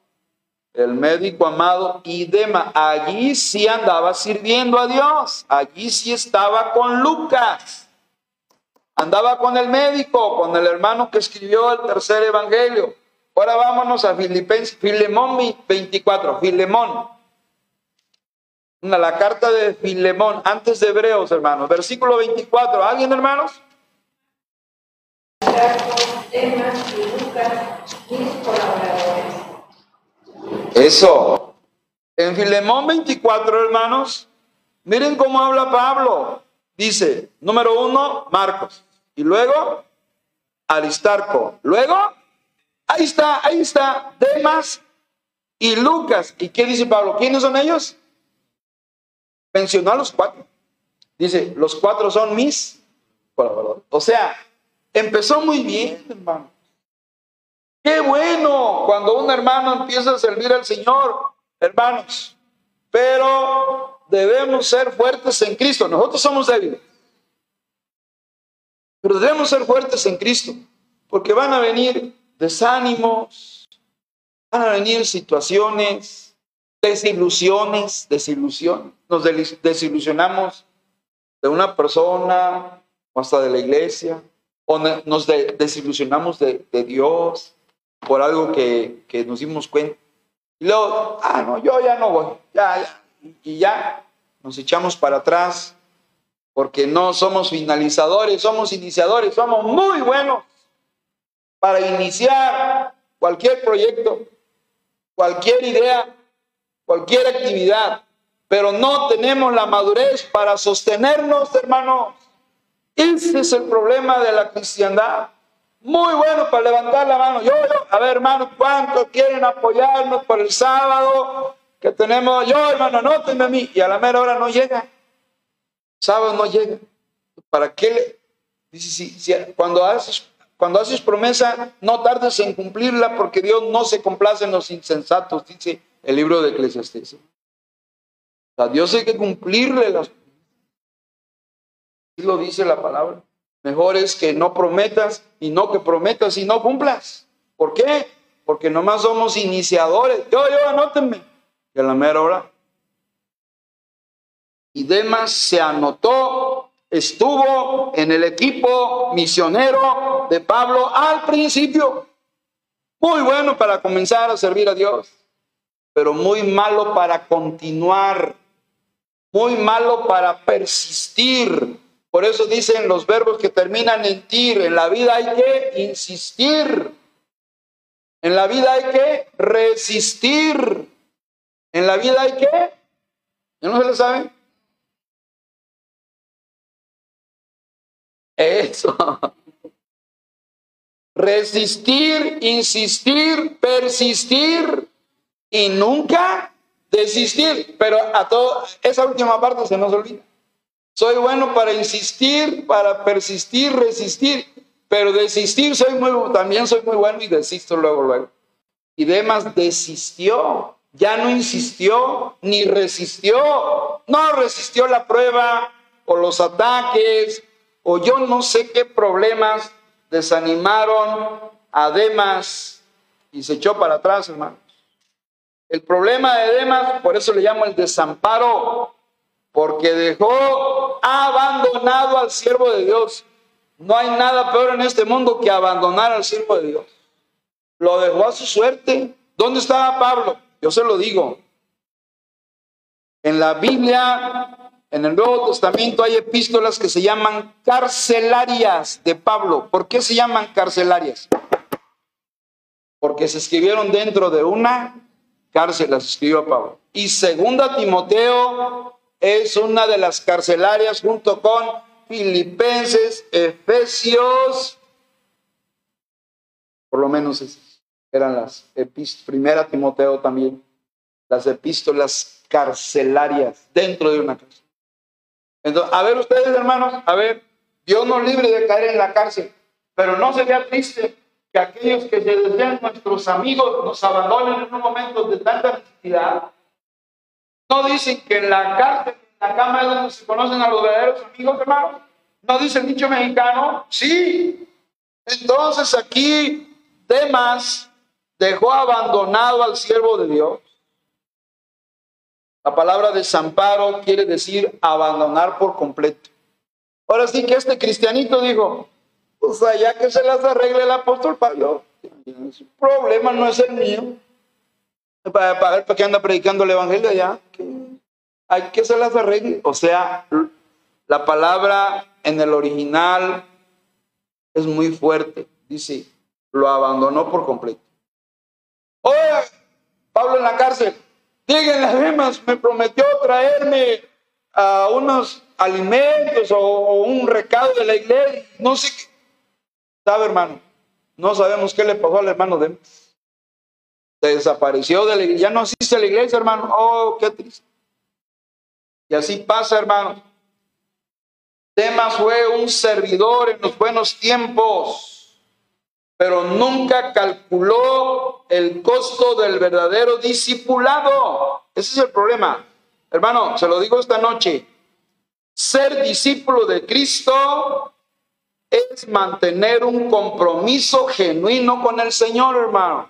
el médico amado y Dema. Allí sí andaba sirviendo a Dios. Allí sí estaba con Lucas. Andaba con el médico, con el hermano que escribió el tercer evangelio. Ahora vámonos a Filipenses, Filemón 24, Filemón. La carta de Filemón, antes de Hebreos, hermanos. Versículo 24. ¿Alguien, hermanos? Eso. En Filemón 24, hermanos, miren cómo habla Pablo. Dice, número uno, Marcos. Y luego, Aristarco. Luego, ahí está, ahí está, Demas y Lucas. ¿Y qué dice Pablo? ¿Quiénes son ellos? Mencionó a los cuatro. Dice, los cuatro son mis colaboradores. O sea, empezó muy bien, hermano. Qué bueno cuando un hermano empieza a servir al Señor, hermanos. Pero debemos ser fuertes en Cristo. Nosotros somos débiles. Pero debemos ser fuertes en Cristo. Porque van a venir desánimos, van a venir situaciones, desilusiones, desilusiones. Nos desilusionamos de una persona o hasta de la iglesia. O nos desilusionamos de, Dios por algo que, nos dimos cuenta. Y luego, ah, no, yo ya no voy, ya, y ya nos echamos para atrás porque no somos finalizadores, somos iniciadores, somos muy buenos para iniciar cualquier proyecto, cualquier idea, cualquier actividad, pero no tenemos la madurez para sostenernos, hermanos. Ese es el problema de la cristiandad. Muy bueno para levantar la mano. Yo, yo, a ver, hermano, ¿cuántos quieren apoyarnos por el sábado que tenemos? Yo, hermano, anótenme a mí. Y a la mera hora no llega. Sábado no llega. ¿Para qué? Dice, si, si- cuando, haces, cuando haces promesa, no tardes en cumplirla porque Dios no se complace en los insensatos, dice el libro de Eclesiastés. Sea, Dios hay que cumplirle las Así lo dice la palabra. Mejor es que no prometas y no que prometas y no cumplas. ¿Por qué? Porque nomás somos iniciadores. Yo, yo, anótenme. Y a la mera hora. Y Demas se anotó, estuvo en el equipo misionero de Pablo al principio. Muy bueno para comenzar a servir a Dios, pero muy malo para continuar, muy malo para persistir. Por eso dicen los verbos que terminan en tir. En la vida hay que insistir. En la vida hay que resistir. En la vida hay que... ¿Ya no se lo saben? Eso. Resistir, insistir, persistir y nunca desistir. Pero a todo, esa última parte se nos olvida. Soy bueno para insistir, para persistir, resistir, pero desistir soy muy, también soy muy bueno y desisto luego, luego. Y Demas desistió, ya no insistió ni resistió, no resistió la prueba o los ataques o yo no sé qué problemas desanimaron a Demas y se echó para atrás, hermanos. El problema de Demas, por eso le llamo el desamparo, porque dejó abandonado al siervo de Dios. No hay nada peor en este mundo que abandonar al siervo de Dios. Lo dejó a su suerte. ¿Dónde estaba Pablo? Yo se lo digo. En la Biblia, en el Nuevo Testamento, hay epístolas que se llaman carcelarias de Pablo. ¿Por qué se llaman carcelarias? Porque se escribieron dentro de una cárcel, las escribió Pablo. Y segunda Timoteo es una de las carcelarias junto con Filipenses, Efesios, por lo menos esas eran las epístolas, primera Timoteo también, las epístolas carcelarias dentro de una cárcel. Entonces, a ver ustedes hermanos, a ver, Dios nos libre de caer en la cárcel, pero no sería triste que aquellos que se desean nuestros amigos nos abandonen en un momento de tanta necesidad. No dicen que en la cárcel, en la cama donde se conocen a los verdaderos amigos, hermanos. No dice el dicho mexicano, sí. Entonces aquí Demas dejó abandonado al siervo de Dios. La palabra desamparo quiere decir abandonar por completo. Ahora sí que este cristianito dijo, pues allá que se las arregle el apóstol Pablo, su problema no es el mío. Para, para, para que anda predicando el evangelio allá, hay que se las arregle. O sea, la palabra en el original es muy fuerte. Dice, lo abandonó por completo. Pablo en la cárcel, díganle a Demas, me prometió traerme a unos alimentos o, o, un recado de la iglesia, no sé qué. ¿Sabe, hermano? No sabemos qué le pasó al hermano. Se desapareció de la iglesia, ya no existe la iglesia, hermano. Oh, qué triste. Y así pasa, hermano. Demas fue un servidor en los buenos tiempos, pero nunca calculó el costo del verdadero discipulado. Ese es el problema. Hermano, se lo digo esta noche. Ser discípulo de Cristo es mantener un compromiso genuino con el Señor, hermano.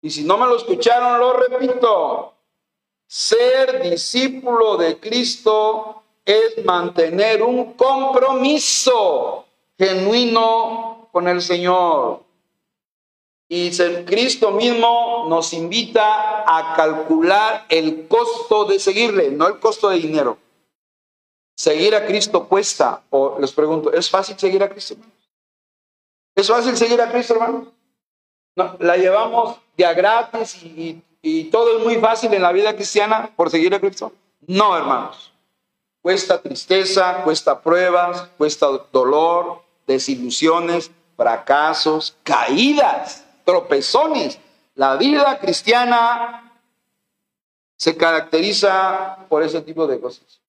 Y si no me lo escucharon, lo repito. Ser discípulo de Cristo es mantener un compromiso genuino con el Señor. Y Cristo mismo nos invita a calcular el costo de seguirle, no el costo de dinero. Seguir a Cristo cuesta. O les pregunto, ¿es fácil seguir a Cristo? ¿Es fácil seguir a Cristo, hermano? No, la llevamos de a gratis y, y todo es muy fácil en la vida cristiana por seguir a Cristo. No, hermanos. Cuesta tristeza, cuesta pruebas, cuesta dolor, desilusiones, fracasos, caídas, tropezones. La vida cristiana se caracteriza por ese tipo de cosas.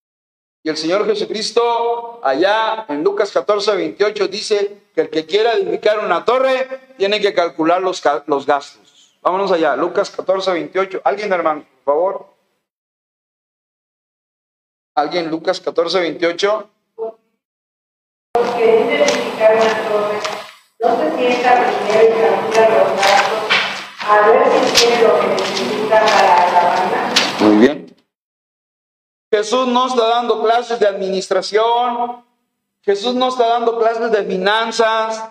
Y el Señor Jesucristo, allá en Lucas 14, 28, dice que el que quiera edificar una torre tiene que calcular los, los gastos. Vámonos allá, Lucas 14, 28. ¿Alguien, hermano, por favor? ¿Alguien, Lucas 14, 28? Los que edificar una torre no se sienta primero y calcula los gastos a ver si tiene lo que necesita para la banda. Muy bien. Jesús no está dando clases de administración, Jesús no está dando clases de finanzas,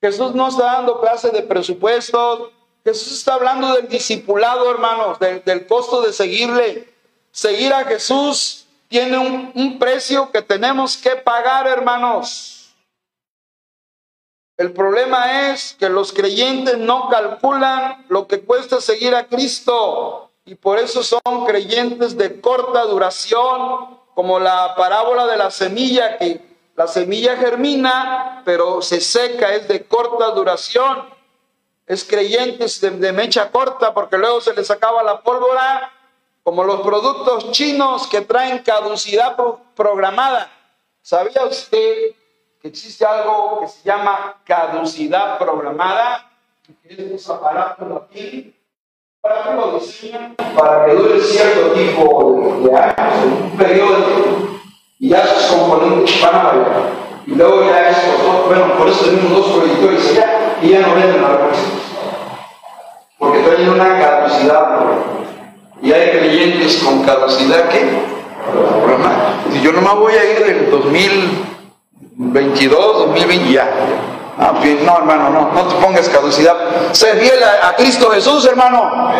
Jesús no está dando clases de presupuestos, Jesús está hablando del discipulado, hermanos, del, costo de seguirle. Seguir a Jesús tiene un precio que tenemos que pagar, hermanos. El problema es que los creyentes no calculan lo que cuesta seguir a Cristo y por eso son creyentes de corta duración, como la parábola de la semilla, que la semilla germina, pero se seca, es de corta duración. Es creyentes de, mecha corta porque luego se les acaba la pólvora, como los productos chinos que traen caducidad pro- programada. ¿Sabía usted que existe algo que se llama caducidad programada? Que es un aparato aquí para que lo diseñan para que dure cierto tipo de, de años, un periodo y ya sus componentes van a variar. Y luego ya estos dos, bueno, por eso tenemos dos proyectores allá y ya no venden la representación. Porque traen una caducidad. Y hay creyentes con caducidad que. Si yo nomás voy a ir del 2022, 2020, ya. Ah, no, hermano, no, no te pongas caducidad. Sé fiel a, Cristo Jesús, hermano.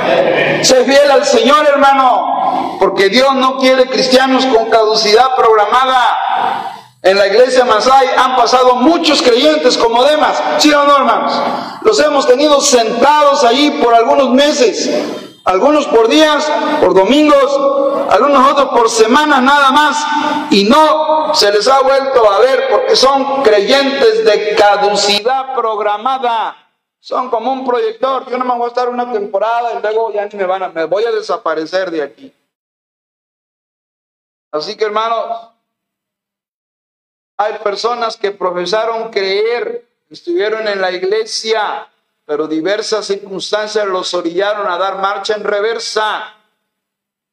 Sé fiel al Señor, hermano. Porque Dios no quiere cristianos con caducidad programada. En la iglesia Masai han pasado muchos creyentes como Demas, ¿sí o no, hermanos? Los hemos tenido sentados allí por algunos meses, algunos por días, por domingos, algunos otros por semanas nada más, y no se les ha vuelto a ver porque son creyentes de caducidad programada. Son como un proyector. Yo no me voy a estar una temporada y luego ya ni me van a, me voy a desaparecer de aquí. Así que hermanos, hay personas que profesaron creer, estuvieron en la iglesia, pero diversas circunstancias los orillaron a dar marcha en reversa.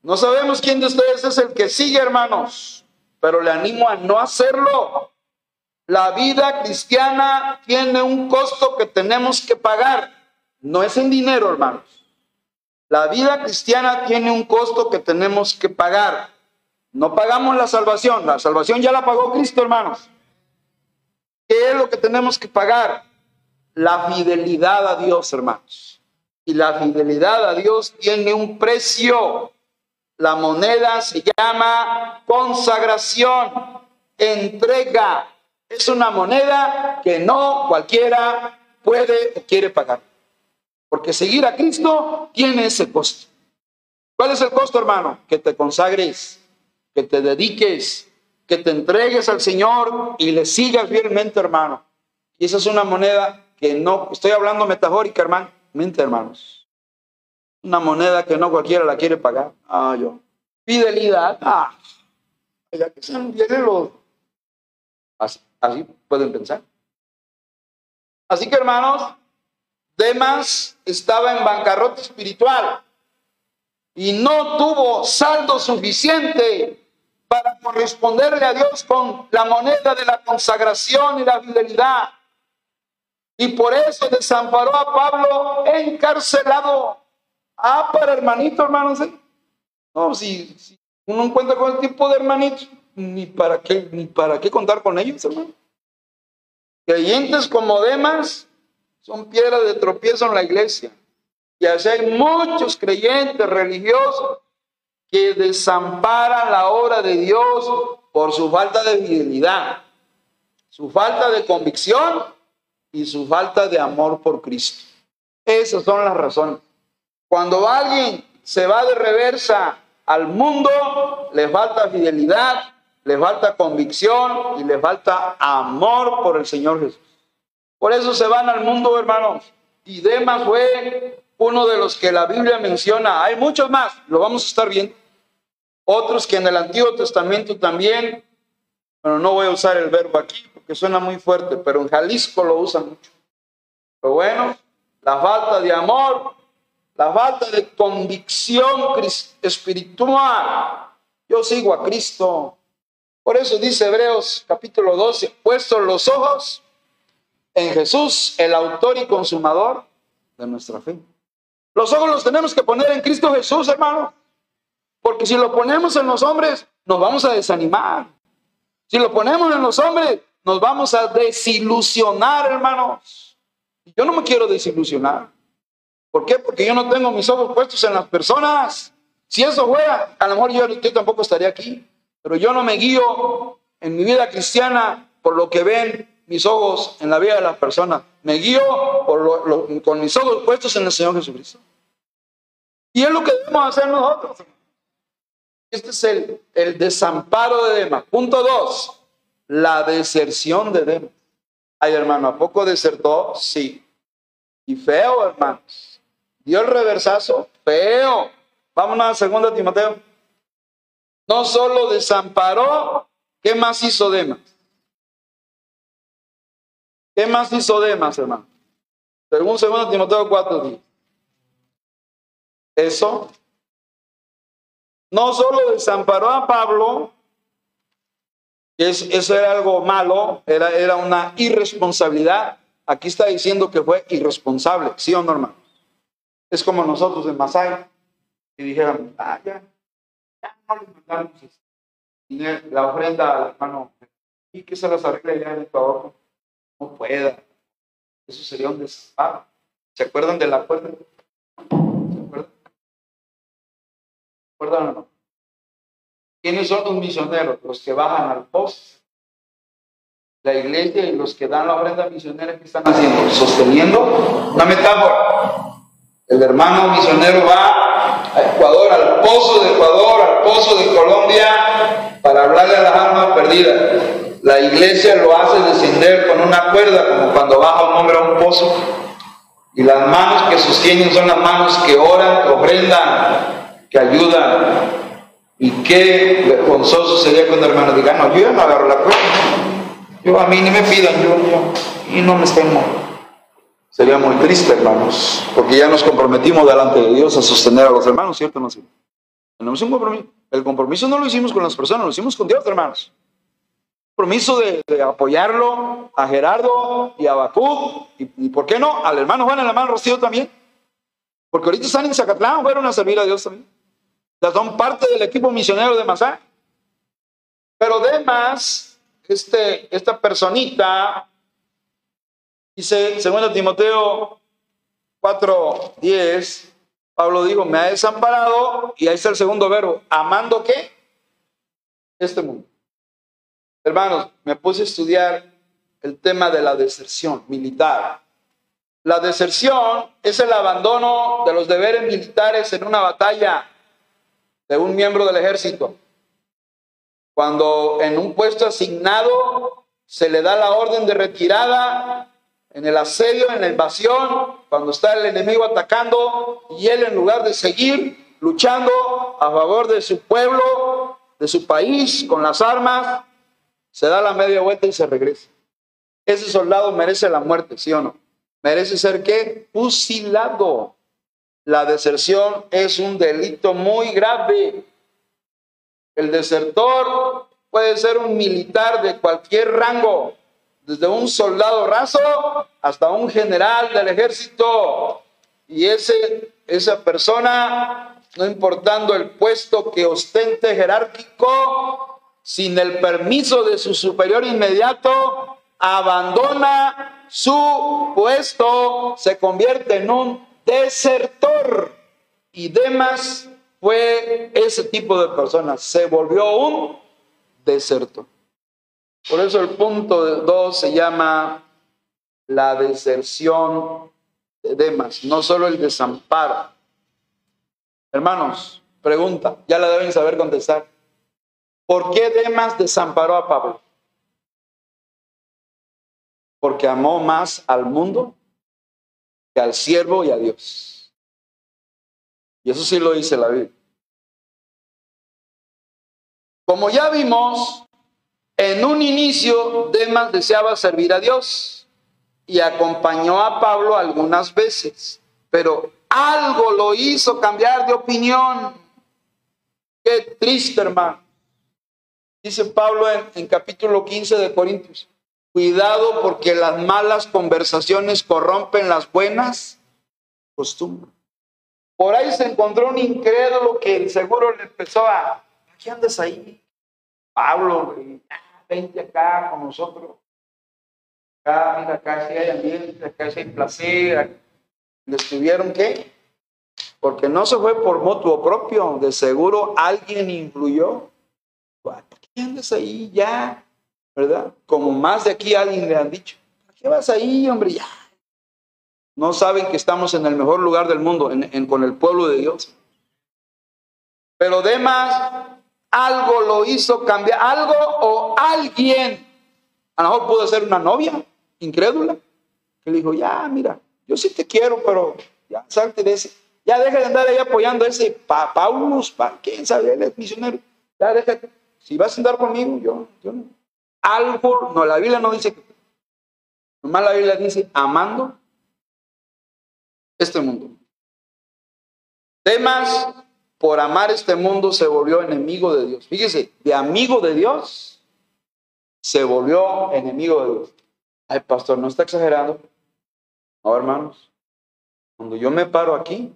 No sabemos quién de ustedes es el que sigue, hermanos, pero le animo a no hacerlo. La vida cristiana tiene un costo que tenemos que pagar. No es en dinero, hermanos. La vida cristiana tiene un costo que tenemos que pagar. No pagamos la salvación, la salvación ya la pagó Cristo, hermanos. ¿Qué es lo que tenemos que pagar? La fidelidad a Dios, hermanos. Y la fidelidad a Dios tiene un precio. La moneda se llama consagración, entrega. Es una moneda que no cualquiera puede o quiere pagar. Porque seguir a Cristo tiene ese costo. ¿Cuál es el costo, hermano? Que te consagres, que te dediques, que te entregues al Señor y le sigas fielmente, hermano. Y esa es una moneda que no, estoy hablando metafórica, hermano, mente, hermanos. Una moneda que no cualquiera la quiere pagar. Ah, yo. Fidelidad. Ah, ya que sean los. Así, así pueden pensar. Así que, hermanos, Demas estaba en bancarrota espiritual y no tuvo saldo suficiente para corresponderle a Dios con la moneda de la consagración y la fidelidad. Y por eso desamparó a Pablo encarcelado. Ah, para hermanito, hermanos. ¿eh? No, si, si uno encuentra con el tipo de hermanitos, ni para qué, ni para qué contar con ellos, hermano. Creyentes como Demas son piedras de tropiezo en la iglesia. Y así hay muchos creyentes religiosos que desamparan la obra de Dios por su falta de fidelidad, su falta de convicción y su falta de amor por Cristo. Esas son las razones. Cuando alguien se va de reversa al mundo, le falta fidelidad, le falta convicción y le falta amor por el Señor Jesús. Por eso se van al mundo, hermanos. Y Demas fue uno de los que la Biblia menciona. Hay muchos más, lo vamos a estar viendo. Otros que en el Antiguo Testamento también, bueno, no voy a usar el verbo aquí porque suena muy fuerte, pero en Jalisco lo usan mucho. Pero bueno, la falta de amor, la falta de convicción espiritual. Yo sigo a Cristo. Por eso dice Hebreos capítulo 12, puestos los ojos en Jesús, el autor y consumador de nuestra fe. Los ojos los tenemos que poner en Cristo Jesús, hermano. Porque si lo ponemos en los hombres, nos vamos a desanimar. Si lo ponemos en los hombres, nos vamos a desilusionar, hermanos. Yo no me quiero desilusionar. ¿Por qué? Porque yo no tengo mis ojos puestos en las personas. Si eso fuera, a lo mejor yo, tampoco estaría aquí. Pero yo no me guío en mi vida cristiana por lo que ven mis ojos en la vida de las personas. Me guío por con mis ojos puestos en el Señor Jesucristo. Y es lo que debemos hacer nosotros. Este es el, desamparo de Demas. Punto dos, la deserción de Demas. Ay, hermano, ¿a poco desertó? Sí. Y feo, hermanos. Dio el reversazo, feo. Vámonos a 2 Timoteo. No solo desamparó, ¿qué más hizo Demas? ¿Qué más hizo Demas, hermano? Según 2 Timoteo 4 días. Eso no solo desamparó a Pablo, que eso era algo malo, era, era una irresponsabilidad. Aquí está diciendo que fue irresponsable, ¿sí o no, hermano? Es como nosotros en Masai, y dijeron, ah, ya, ya no le mandamos la ofrenda al hermano, y que se las arregle ya en el. No pueda. Eso sería un desamparo. ¿Se acuerdan de la puerta? ¿Recuerdan o no? ¿Quiénes son los misioneros? Los que bajan al post. La iglesia y los que dan la ofrenda misionera, ¿qué están haciendo? Sosteniendo una metáfora. El hermano misionero va a Ecuador, al pozo de Ecuador, al pozo de Colombia, para hablarle a las almas perdidas. La iglesia lo hace descender con una cuerda, como cuando baja un hombre a un pozo. Y las manos que sostienen son las manos que oran, que ofrendan, que ayudan. Y qué vergonzoso sería cuando el hermano diga, no, yo no agarro la cruz. Yo a mí ni me pidan, yo, y no me estén Sería muy triste, hermanos, porque ya nos comprometimos delante de Dios a sostener a los hermanos, ¿cierto? No, Tenemos un compromiso. El compromiso no lo hicimos con las personas, lo hicimos con Dios, hermanos. Compromiso de, apoyarlo a Gerardo y a Bakú, y, y, ¿por qué no? Al hermano Juan, al hermano Rocío también. Porque ahorita están en Zacatlán, fueron a servir a Dios también son parte del equipo misionero de Masá. Pero además, este, esta personita, dice, segundo Timoteo 4.10, Pablo dijo, me ha desamparado, y ahí está el segundo verbo, amando qué? Este mundo. Hermanos, me puse a estudiar el tema de la deserción militar. La deserción es el abandono de los deberes militares en una batalla de un miembro del ejército. Cuando en un puesto asignado se le da la orden de retirada, en el asedio, en la invasión, cuando está el enemigo atacando y él en lugar de seguir luchando a favor de su pueblo, de su país, con las armas, se da la media vuelta y se regresa. Ese soldado merece la muerte, ¿sí o no? Merece ser qué? Fusilado. La deserción es un delito muy grave. El desertor puede ser un militar de cualquier rango, desde un soldado raso hasta un general del ejército. Y ese, esa persona, no importando el puesto que ostente jerárquico, sin el permiso de su superior inmediato, abandona su puesto, se convierte en un desertor. Y Demas fue ese tipo de persona, se volvió un desertor. Por eso el punto 2 se llama la deserción de Demas, no solo el desamparo. Hermanos, pregunta, ya la deben saber contestar. ¿Por qué Demas desamparó a Pablo? Porque amó más al mundo al siervo y a Dios. Y eso sí lo dice la Biblia. Como ya vimos, en un inicio Demas deseaba servir a Dios y acompañó a Pablo algunas veces, pero algo lo hizo cambiar de opinión. Qué triste, hermano. Dice Pablo en, en capítulo 15 de Corintios, cuidado porque las malas conversaciones corrompen las buenas costumbres. Por ahí se encontró un incrédulo que seguro le empezó a, ¿qué andas ahí? Pablo, güey, ah, vente acá con nosotros. Acá, mira, acá sí hay ambiente, acá sí hay placer. ¿Le estuvieron qué? Porque no se fue por motivo propio, de seguro alguien influyó. ¿Por qué andas ahí ya? ¿Verdad? Como más de aquí alguien le han dicho, ¿por qué vas ahí, hombre? Ya, no saben que estamos en el mejor lugar del mundo, en, con el pueblo de Dios. Pero Demas algo lo hizo cambiar, algo o alguien, a lo mejor pudo ser una novia incrédula, que le dijo, ya, mira, yo sí te quiero, pero ya salte de ese, ya deja de andar ahí apoyando a ese pa, Paulus, pa, quién sabe, él es misionero, ya deja, si vas a andar conmigo, yo, yo no. Algo, no, la Biblia no dice que, nomás la Biblia dice, amando este mundo. Demas, por amar este mundo, se volvió enemigo de Dios. Fíjese, de amigo de Dios, se volvió enemigo de Dios. Ay, pastor, ¿no está exagerando? No, hermanos. Cuando yo me paro aquí,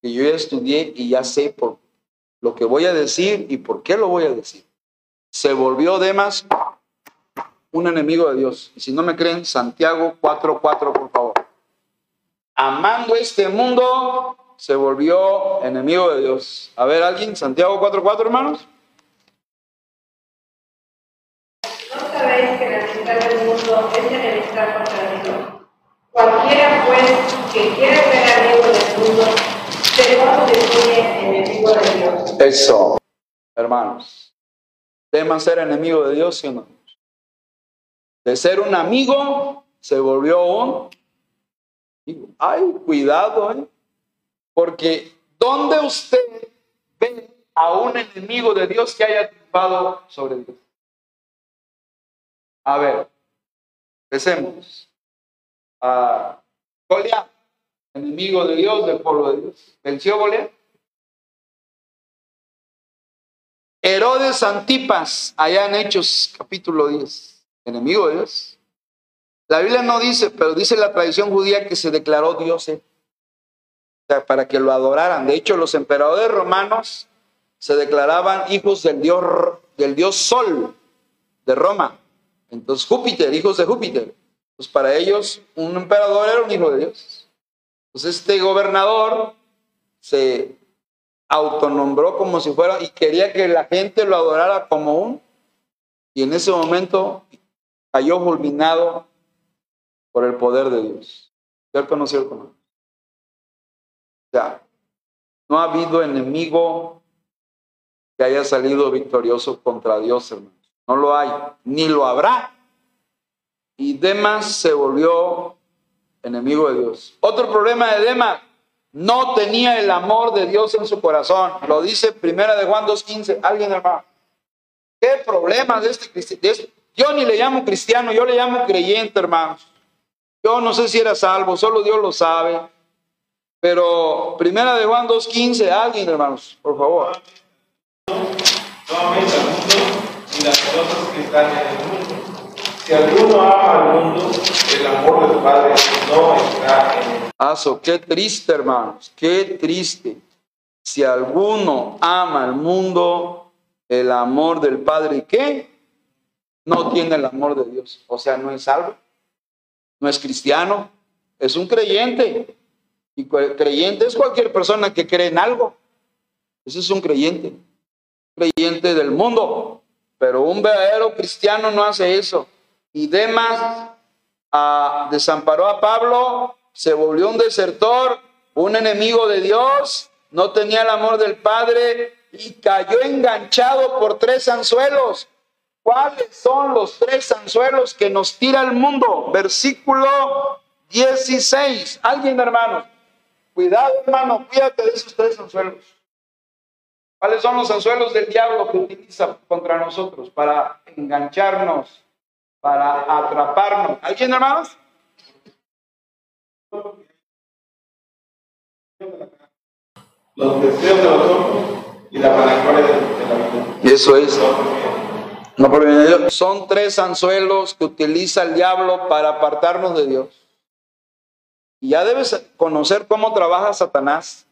que yo ya estudié y ya sé por lo que voy a decir y por qué lo voy a decir, se volvió Demas un enemigo de Dios. Y si no me creen, Santiago 4.4, por favor amando este mundo, se volvió enemigo de Dios. A ver, alguien, Santiago 4.4, hermanos. ¿No sabéis que la amistad del mundo es enemistad contra Dios? Cualquiera, pues, que quiera ser amigo del mundo, se constituye enemigo de Dios. Eso, hermanos. Teman ser enemigo de Dios, ¿sí o no? De ser un amigo, se volvió un Ay, cuidado, ¿eh? Porque ¿dónde usted ve a un enemigo de Dios que haya triunfado sobre Dios? A ver, empecemos. A Goliat, enemigo de Dios, del pueblo de Dios. ¿Venció Goliat? Herodes Antipas, allá en Hechos capítulo 10, enemigo de Dios. La Biblia no dice, pero dice la tradición judía que se declaró Dios ¿eh? para que lo adoraran. De hecho, los emperadores romanos se declaraban hijos del dios, del dios Sol de Roma. Entonces, Júpiter, hijos de Júpiter. Pues para ellos, un emperador era un hijo de Dios. Entonces, este gobernador se autonombró como si fuera y quería que la gente lo adorara como un. Y en ese momento cayó fulminado por el poder de Dios. ¿Cierto o no cierto? O sea, no ha habido enemigo que haya salido victorioso contra Dios, hermanos. No lo hay, ni lo habrá. Y Demas se volvió enemigo de Dios. Otro problema de Demas, no tenía el amor de Dios en su corazón. Lo dice primera de Juan 2.15. ¿Alguien, hermano? ¿Qué problema de este cristiano? Yo ni le llamo cristiano, yo le llamo creyente, hermanos. Yo no sé si era salvo, solo Dios lo sabe. Pero primera de Juan 2.15, alguien hermanos, por favor. No mundo y las en el mundo. Si alguno ama al mundo, el amor del Padre no está en él. Aso, qué triste, hermanos, qué triste. Si alguno ama al mundo, el amor del Padre, ¿qué? No tiene el amor de Dios. O sea, no es salvo no es cristiano, es un creyente. Y creyente es cualquier persona que cree en algo. Ese es un creyente, creyente del mundo. Pero un verdadero cristiano no hace eso. Y Demas desamparó a Pablo, se volvió un desertor, un enemigo de Dios, no tenía el amor del Padre y cayó enganchado por tres anzuelos. ¿Cuáles son los tres anzuelos que nos tira el mundo? Versículo 16. Alguien, hermano. Cuidado, hermano, cuídate de esos tres anzuelos. ¿Cuáles son los anzuelos del diablo que utiliza contra nosotros para engancharnos, para atraparnos? ¿Alguien, hermanos? Los deseos de los ojos y la vanagloria de, la vida. Eso es. Son tres anzuelos que utiliza el diablo para apartarnos de Dios. Y ya debes conocer cómo trabaja Satanás.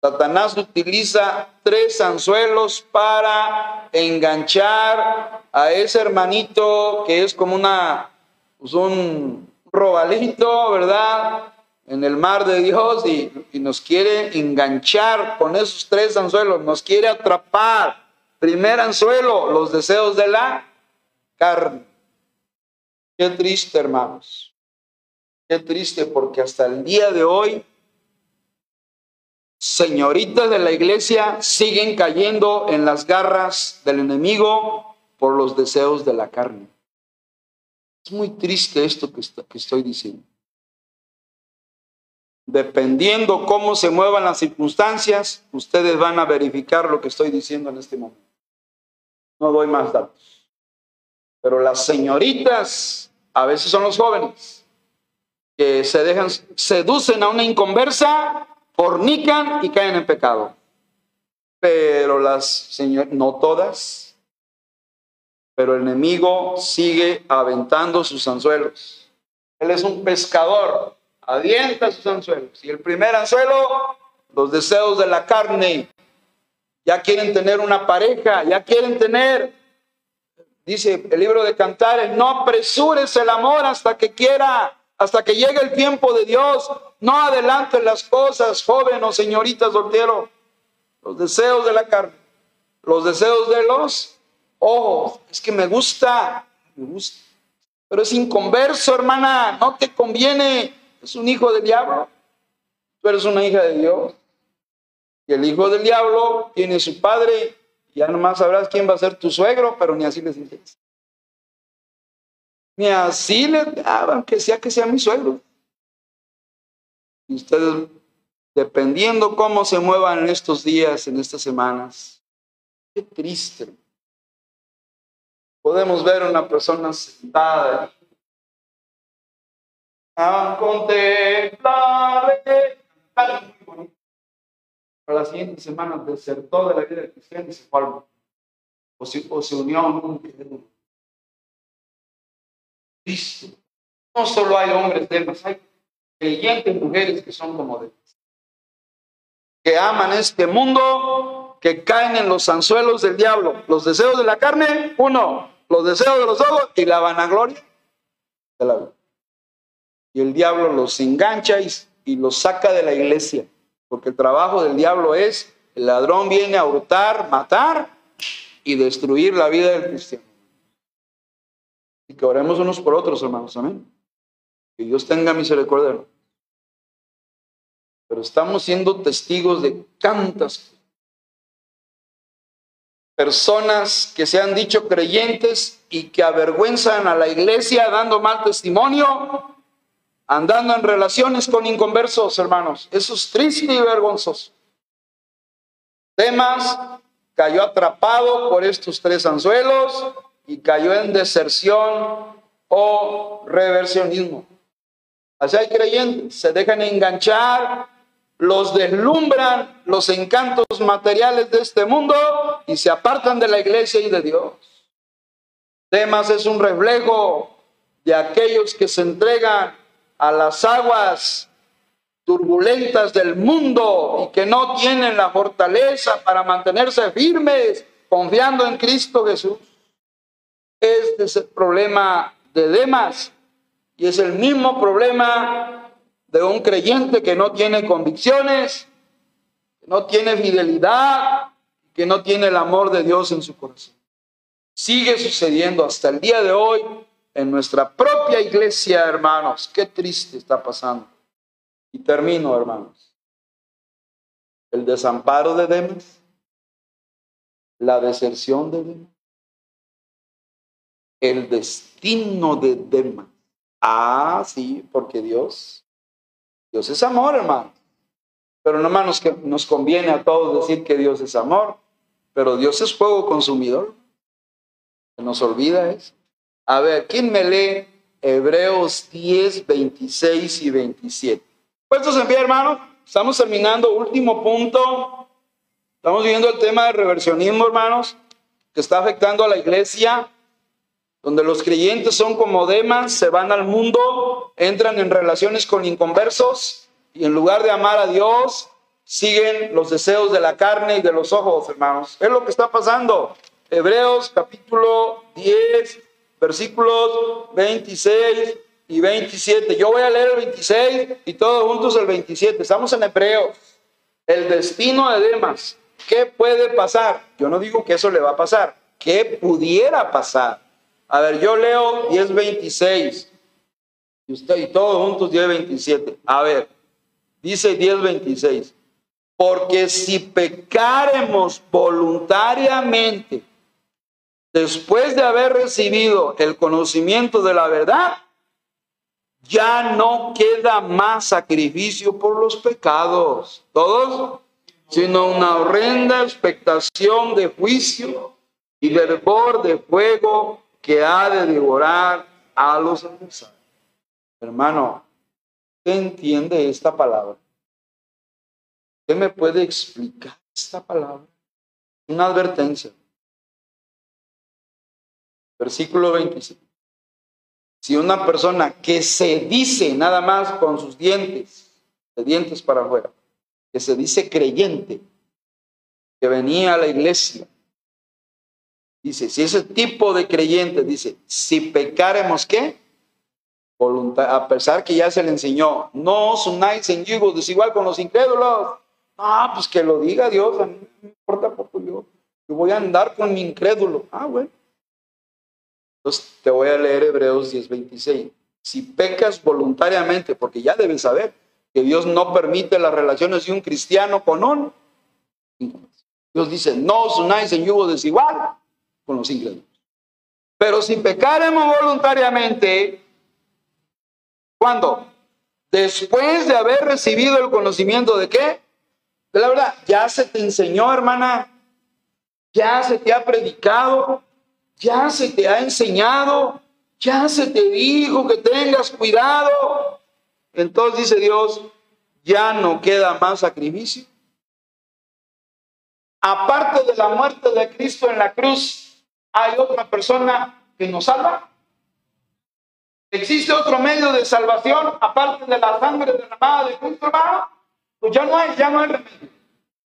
Satanás utiliza tres anzuelos para enganchar a ese hermanito que es como una, pues un robalito, ¿verdad? En el mar de Dios y nos quiere enganchar con esos tres anzuelos, nos quiere atrapar. Primer anzuelo, los deseos de la carne. Qué triste, hermanos. Qué triste porque hasta el día de hoy señoritas de la iglesia siguen cayendo en las garras del enemigo por los deseos de la carne. Es muy triste esto que, estoy diciendo. Dependiendo cómo se muevan las circunstancias, ustedes van a verificar lo que estoy diciendo en este momento. No doy más datos. Pero las señoritas, a veces son los jóvenes, que se dejan, seducen a una inconversa, fornican y caen en pecado. Pero las señor, no todas, pero el enemigo sigue aventando sus anzuelos. Él es un pescador, avienta sus anzuelos. Y el primer anzuelo, los deseos de la carne. Ya quieren tener una pareja, ya quieren tener, dice el libro de Cantares, no apresures el amor hasta que quiera, hasta que llegue el tiempo de Dios. No adelantes las cosas, joven o señorita soltero. Los deseos de la carne, los deseos de los ojos. Es que me gusta, me gusta. Pero es inconverso, hermana, no te conviene. Es un hijo del diablo. Tú eres una hija de Dios. El hijo del diablo tiene su padre. Ya nomás sabrás quién va a ser tu suegro, pero ni así les interesa. Ni así le, ah, aunque sea que sea mi suegro. Y ustedes, dependiendo cómo se muevan en estos días, en estas semanas, qué triste. Podemos ver una persona sentada. A contemplarle, la siguiente semana desertó de la vida cristiana y se o se, o unió a. No solo hay hombres demás, hay creyentes mujeres que son como demás. Que aman este mundo, que caen en los anzuelos del diablo. Los deseos de la carne, uno. Los deseos de los ojos y la vanagloria de la vida. Y el diablo los engancha y los saca de la iglesia. Porque el trabajo del diablo es, el ladrón viene a hurtar, matar y destruir la vida del cristiano. Y que oremos unos por otros, hermanos. Amén. Que Dios tenga misericordia. Pero estamos siendo testigos de tantas personas que se han dicho creyentes y que avergüenzan a la iglesia dando mal testimonio, andando en relaciones con inconversos, hermanos. Eso es triste y vergonzoso. Demas cayó atrapado por estos tres anzuelos y cayó en deserción o reversionismo. Así hay creyentes, se dejan enganchar, los deslumbran los encantos materiales de este mundo y se apartan de la iglesia y de Dios. Demas es un reflejo de aquellos que se entregan a las aguas turbulentas del mundo y que no tienen la fortaleza para mantenerse firmes confiando en Cristo Jesús. Este es el problema de Demas y es el mismo problema de un creyente que no tiene convicciones, que no tiene fidelidad, que no tiene el amor de Dios en su corazón. Sigue sucediendo hasta el día de hoy en nuestra propia iglesia, hermanos. Qué triste está pasando. Y termino, hermanos. El desamparo de Demas, la deserción de Demas, el destino de Demas. Ah, sí, porque Dios, Dios es amor, hermano. Pero no, hermanos, que nos conviene a todos decir que Dios es amor. Pero Dios es fuego consumidor. Se nos olvida eso. A ver, ¿quién me lee Hebreos 10, 26 y 27? Puestos en pie, hermano. Estamos terminando. Último punto. Estamos viendo el tema del reversionismo, hermanos, que está afectando a la iglesia, donde los creyentes son como demás, se van al mundo, entran en relaciones con inconversos y en lugar de amar a Dios, siguen los deseos de la carne y de los ojos, hermanos. Es lo que está pasando. Hebreos capítulo 10, versículos 26 y 27. Yo voy a leer el 26 y todos juntos el 27. Estamos en Hebreos. El destino de Demas. ¿Qué puede pasar? Yo no digo que eso le va a pasar. ¿Qué pudiera pasar? A ver, yo leo 10.26 y y todos juntos 10.27. A ver, dice 10.26. Porque si pecaremos voluntariamente después de haber recibido el conocimiento de la verdad, ya no queda más sacrificio por los pecados. ¿Todos? Sino una horrenda expectación de juicio y fervor de fuego que ha de devorar a los adversarios. Hermano, ¿qué entiende esta palabra? ¿Qué me puede explicar esta palabra? Una advertencia. Versículo 25. Si una persona que se dice nada más con sus dientes, de dientes para afuera, que se dice creyente, que venía a la iglesia, dice, si ese tipo de creyente dice, si pecaremos, ¿qué? a pesar que ya se le enseñó, no os unáis en yugo desigual con los incrédulos. Ah, pues que lo diga Dios, a mí no me importa poco yo. Yo voy a andar con mi incrédulo. Ah, bueno. Entonces te voy a leer Hebreos 10:26. Si pecas voluntariamente, porque ya debes saber que Dios no permite las relaciones de un cristiano con un Dios dice, no os unáis en yugo desigual con los incrédulos. Pero si pecaremos voluntariamente, ¿cuándo? Después de haber recibido el conocimiento de qué? De la verdad, ya se te enseñó, hermana, ya se te ha predicado, ya se te ha enseñado, ya se te dijo que tengas cuidado. Entonces dice Dios, ya no queda más sacrificio. Aparte de la muerte de Cristo en la cruz, ¿hay otra persona que nos salva? ¿Existe otro medio de salvación aparte de la sangre derramada de Cristo, hermano? Pues ya no hay, ya no hay remedio.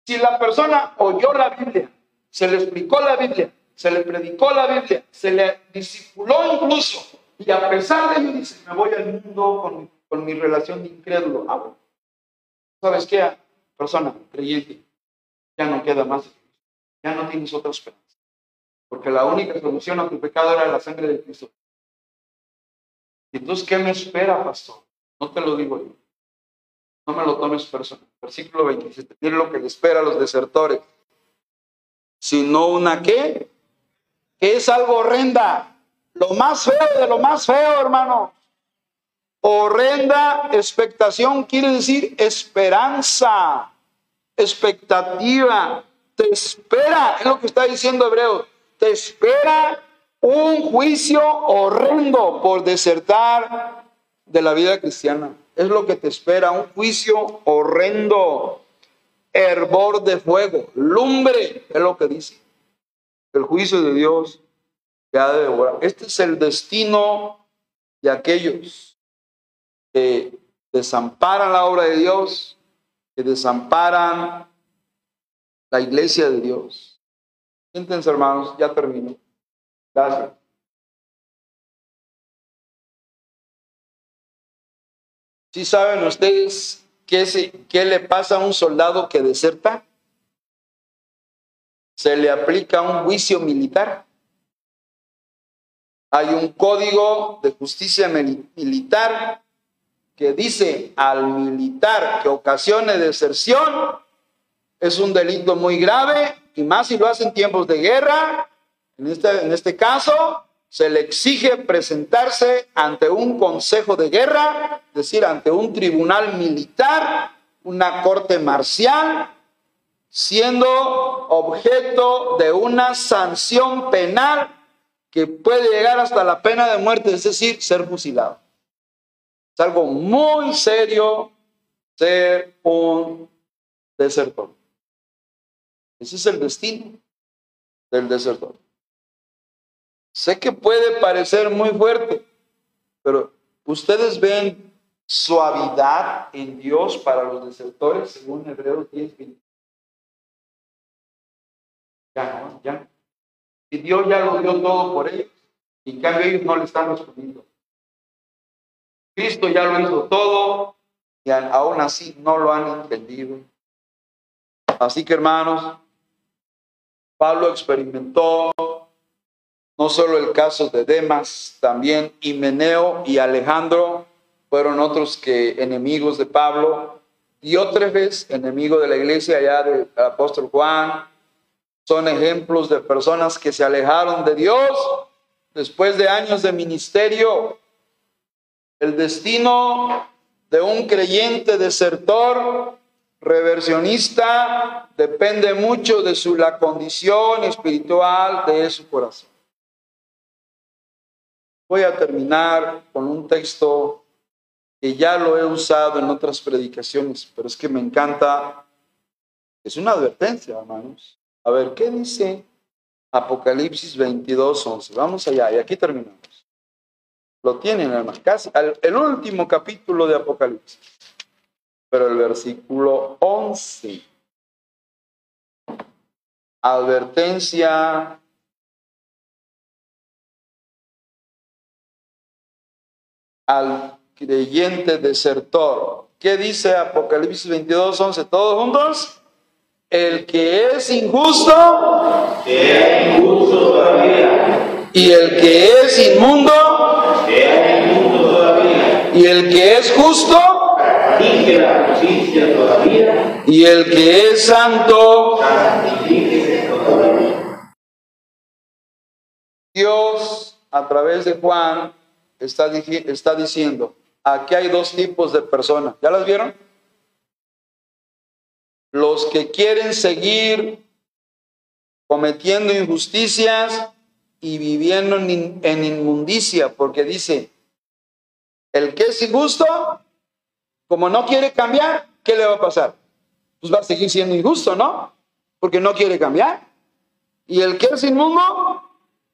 Si la persona oyó la Biblia, se le explicó la Biblia, se le predicó la Biblia, se le discipuló incluso, y a pesar de ello dice, me voy al mundo con, con mi relación de incrédulo. Ah, ¿Sabes qué? Persona creyente, ya no queda más, ya no tienes otra esperanza. Porque la única solución a tu pecado era la sangre de Cristo. Entonces, ¿qué me espera, pastor? No te lo digo yo. No me lo tomes personal. Versículo 27. Mira lo que le espera a los desertores. Sino una qué? Que es algo horrenda, lo más feo de lo más feo, hermano. Horrenda expectación quiere decir esperanza, expectativa. Te espera, es lo que está diciendo Hebreo, te espera un juicio horrendo por desertar de la vida cristiana. Es lo que te espera, un juicio horrendo, hervor de fuego, lumbre, es lo que dice el juicio de Dios que ha de devorar. Este es el destino de aquellos que desamparan la obra de Dios, que desamparan la iglesia de Dios. Siéntense, hermanos, ya termino. Gracias. ¿Sí saben ustedes qué, qué le pasa a un soldado que deserta? Se le aplica un juicio militar. Hay un código de justicia militar que dice al militar que ocasione deserción es un delito muy grave y más si lo hace en tiempos de guerra. En este, en este caso, se le exige presentarse ante un consejo de guerra, es decir, ante un tribunal militar, una corte marcial, siendo objeto de una sanción penal que puede llegar hasta la pena de muerte, es decir, ser fusilado. Es algo muy serio ser un desertor. Ese es el destino del desertor. Sé que puede parecer muy fuerte, pero ustedes ven suavidad en Dios para los desertores, según Hebreos 10, Ya. Ya. Y Dios ya lo dio todo por ellos, y en cambio ellos no le están respondiendo. Cristo ya lo hizo todo, y aún así no lo han entendido. Así que hermanos, Pablo experimentó no solo el caso de Demas, también Himeneo y Alejandro fueron otros que enemigos de Pablo. Diótrefes, enemigo de la iglesia allá del apóstol Juan, son ejemplos de personas que se alejaron de Dios después de años de ministerio. El destino de un creyente desertor reversionista depende mucho de su, la condición espiritual de su corazón. Voy a terminar con un texto que ya lo he usado en otras predicaciones, pero es que me encanta. Es una advertencia, hermanos. A ver, ¿qué dice Apocalipsis 22, 11? Vamos allá, y aquí terminamos. Lo tienen, hermanos, casi el último capítulo de Apocalipsis. Pero el versículo 11, advertencia al creyente desertor. ¿Qué dice Apocalipsis 22, 11? ¿Todos juntos? El que es injusto, sea injusto todavía. Y el que es inmundo, sea inmundo todavía. Y el que es justo, la justicia todavía. Y el que es santo, todavía. Dios, a través de Juan, está, está diciendo, aquí hay dos tipos de personas. ¿Ya las vieron? Los que quieren seguir cometiendo injusticias y viviendo en inmundicia, porque dice, el que es injusto, como no quiere cambiar, ¿qué le va a pasar? Pues va a seguir siendo injusto, ¿no? Porque no quiere cambiar. Y el que es inmundo,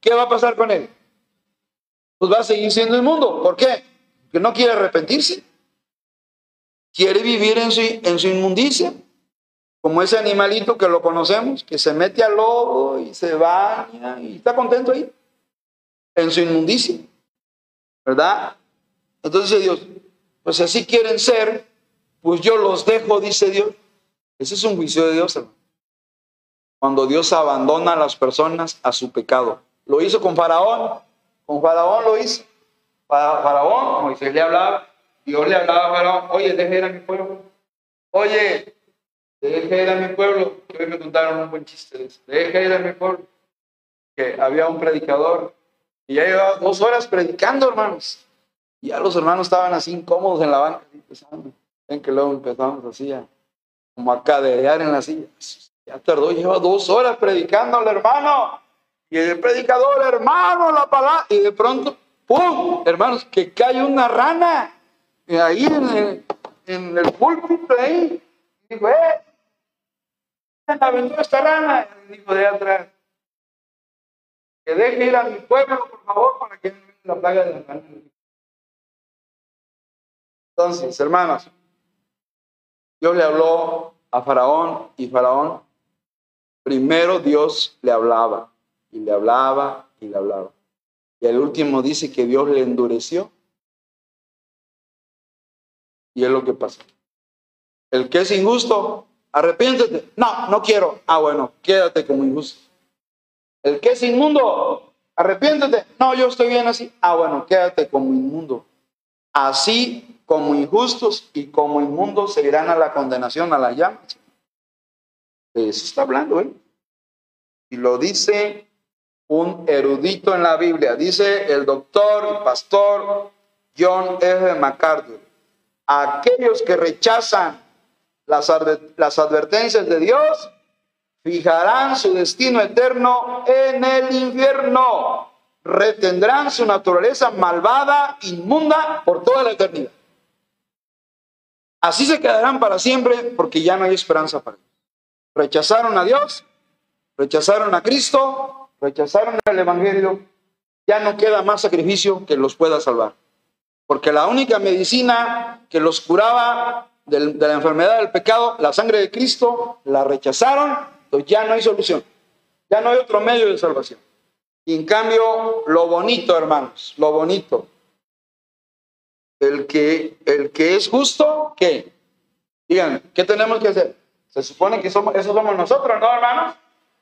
¿qué va a pasar con él? Pues va a seguir siendo inmundo. ¿Por qué? Porque no quiere arrepentirse. Quiere vivir en su, en su inmundicia. Como ese animalito que lo conocemos, que se mete al lodo y se baña y está contento ahí. En su inmundicia. ¿Verdad? Entonces Dios, pues así quieren ser, pues yo los dejo, dice Dios. Ese es un juicio de Dios, hermano. Cuando Dios abandona a las personas a su pecado. Lo hizo con Faraón. Con Faraón lo hizo. Para Faraón, Moisés le hablaba. Dios le hablaba a Faraón. Oye, deje ir a. Oye, deje ir a mi pueblo. Que hoy me contaron un buen chiste de. Deje ir a mi pueblo. Que había un predicador. Y ya llevaba dos horas predicando, hermanos. Y ya los hermanos estaban así incómodos en la banca. Ven que luego empezamos así a, como a caderear en la silla. Ya tardó, lleva dos horas predicando al hermano. Y el predicador, hermano, la palabra. Y de pronto, ¡pum! Hermanos, que cae una rana ahí en el, en el púlpito ahí. Y dijo, ¡eh! Aventó esta rana? Dijo de atrás, que deje ir a mi pueblo, por favor, para que la plaga de la rana. Entonces, hermanos, Dios le habló a Faraón y Faraón, primero Dios le hablaba y le hablaba y le hablaba. Y el último dice que Dios le endureció. Y es lo que pasó. El que es injusto, arrepiéntete. No, no quiero. Ah, bueno, quédate como injusto. El que es inmundo, arrepiéntete. No, yo estoy bien así. Ah, bueno, quédate como inmundo. Así como injustos y como inmundos se irán a la condenación, a la llama. Eso está hablando él. Y lo dice un erudito en la Biblia. Dice el doctor y pastor John F. MacArthur. Aquellos que rechazan las, advertencias de Dios fijarán su destino eterno en el infierno, retendrán su naturaleza malvada, inmunda, por toda la eternidad. Así se quedarán para siempre porque ya no hay esperanza para ellos. Rechazaron a Dios, rechazaron a Cristo, rechazaron el Evangelio, ya no queda más sacrificio que los pueda salvar. Porque la única medicina que los curaba de la enfermedad del pecado, la sangre de Cristo, la rechazaron, entonces ya no hay solución. Ya no hay otro medio de salvación. Y en cambio, lo bonito, hermanos, lo bonito, el que, el que es justo, ¿qué? Digan, ¿qué tenemos que hacer? Se supone que somos, eso somos nosotros, ¿no, hermanos?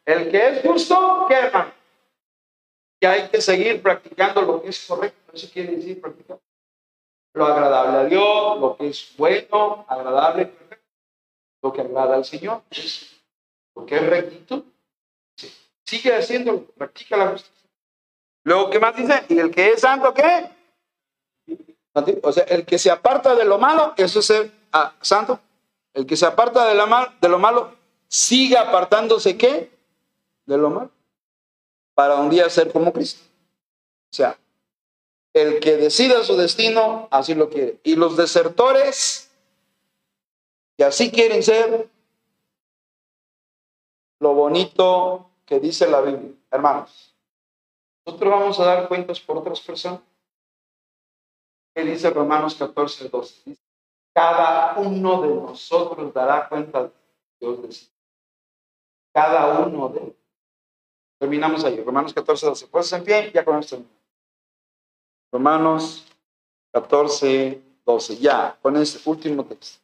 El que es justo, ¿qué, hermano? Que hay que seguir practicando lo que es correcto. Eso quiere decir practicar lo agradable a Dios, lo que es bueno, agradable, lo que agrada al Señor, lo que es rectitud. Sigue haciéndolo, practica la justicia. Luego, ¿qué más dice? Y el que es santo, ¿qué? O sea, el que se aparta de lo malo, eso es ser ah, santo. El que se aparta de, la mal, de lo malo, sigue apartándose, ¿qué? De lo malo. Para un día ser como Cristo. O sea, el que decida su destino, así lo quiere. Y los desertores, que así quieren ser, lo bonito que dice la Biblia. Hermanos, nosotros vamos a dar cuentas por otras personas. ¿Qué dice Romanos 14, 12? cada uno de nosotros dará cuenta de Dios decide. Cada uno de Terminamos ahí. Romanos 14, 12. Pues en pie, ya con esto. Romanos 14, 12. Ya, con este último texto.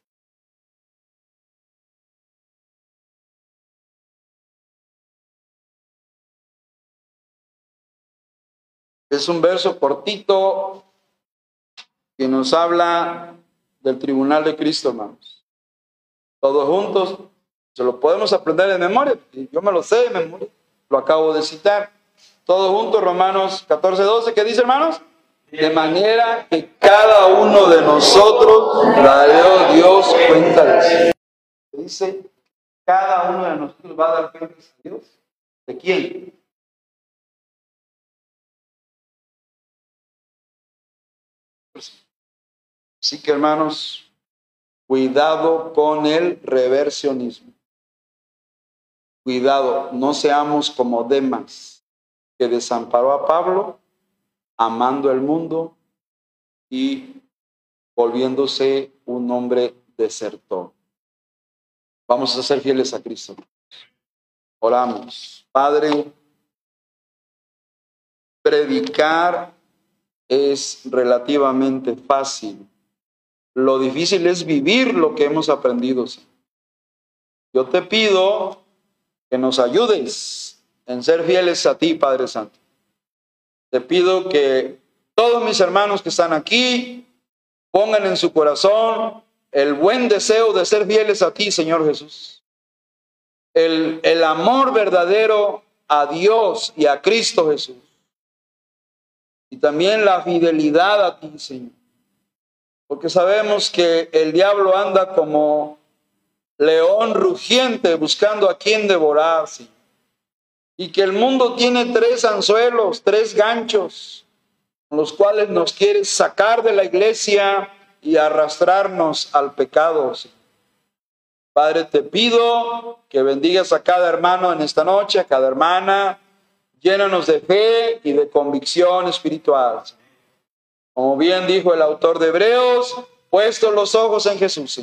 Es un verso cortito que nos habla del tribunal de Cristo, hermanos. Todos juntos, se lo podemos aprender de memoria. Yo me lo sé de memoria, lo acabo de citar. Todos juntos, Romanos 14, 12, ¿qué dice, hermanos? De manera que cada uno de nosotros dará Dios cuenta de. Dice, cada uno de nosotros va a dar cuenta a Dios. ¿De quién? Así que hermanos, cuidado con el reversionismo. Cuidado, no seamos como Demas, que desamparó a Pablo amando el mundo y volviéndose un hombre desertor. Vamos a ser fieles a Cristo. Oramos. Padre, predicar es relativamente fácil. Lo difícil es vivir lo que hemos aprendido. Yo te pido que nos ayudes en ser fieles a ti, Padre Santo. Te pido que todos mis hermanos que están aquí pongan en su corazón el buen deseo de ser fieles a ti, Señor Jesús. El, el amor verdadero a Dios y a Cristo Jesús. Y también la fidelidad a ti, Señor. Porque sabemos que el diablo anda como león rugiente buscando a quien devorar, Señor y que el mundo tiene tres anzuelos, tres ganchos, con los cuales nos quiere sacar de la iglesia y arrastrarnos al pecado. Padre, te pido que bendigas a cada hermano en esta noche, a cada hermana, llénanos de fe y de convicción espiritual. Como bien dijo el autor de Hebreos, puestos los ojos en Jesús.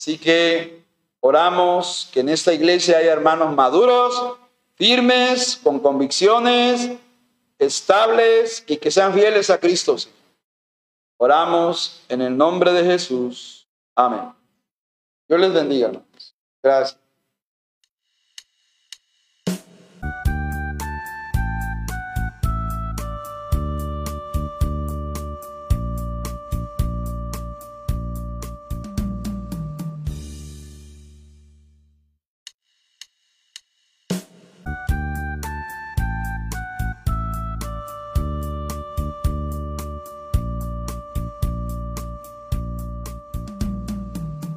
Así que oramos que en esta iglesia haya hermanos maduros firmes, con convicciones, estables y que sean fieles a Cristo. Oramos en el nombre de Jesús. Amén. Dios les bendiga, Gracias.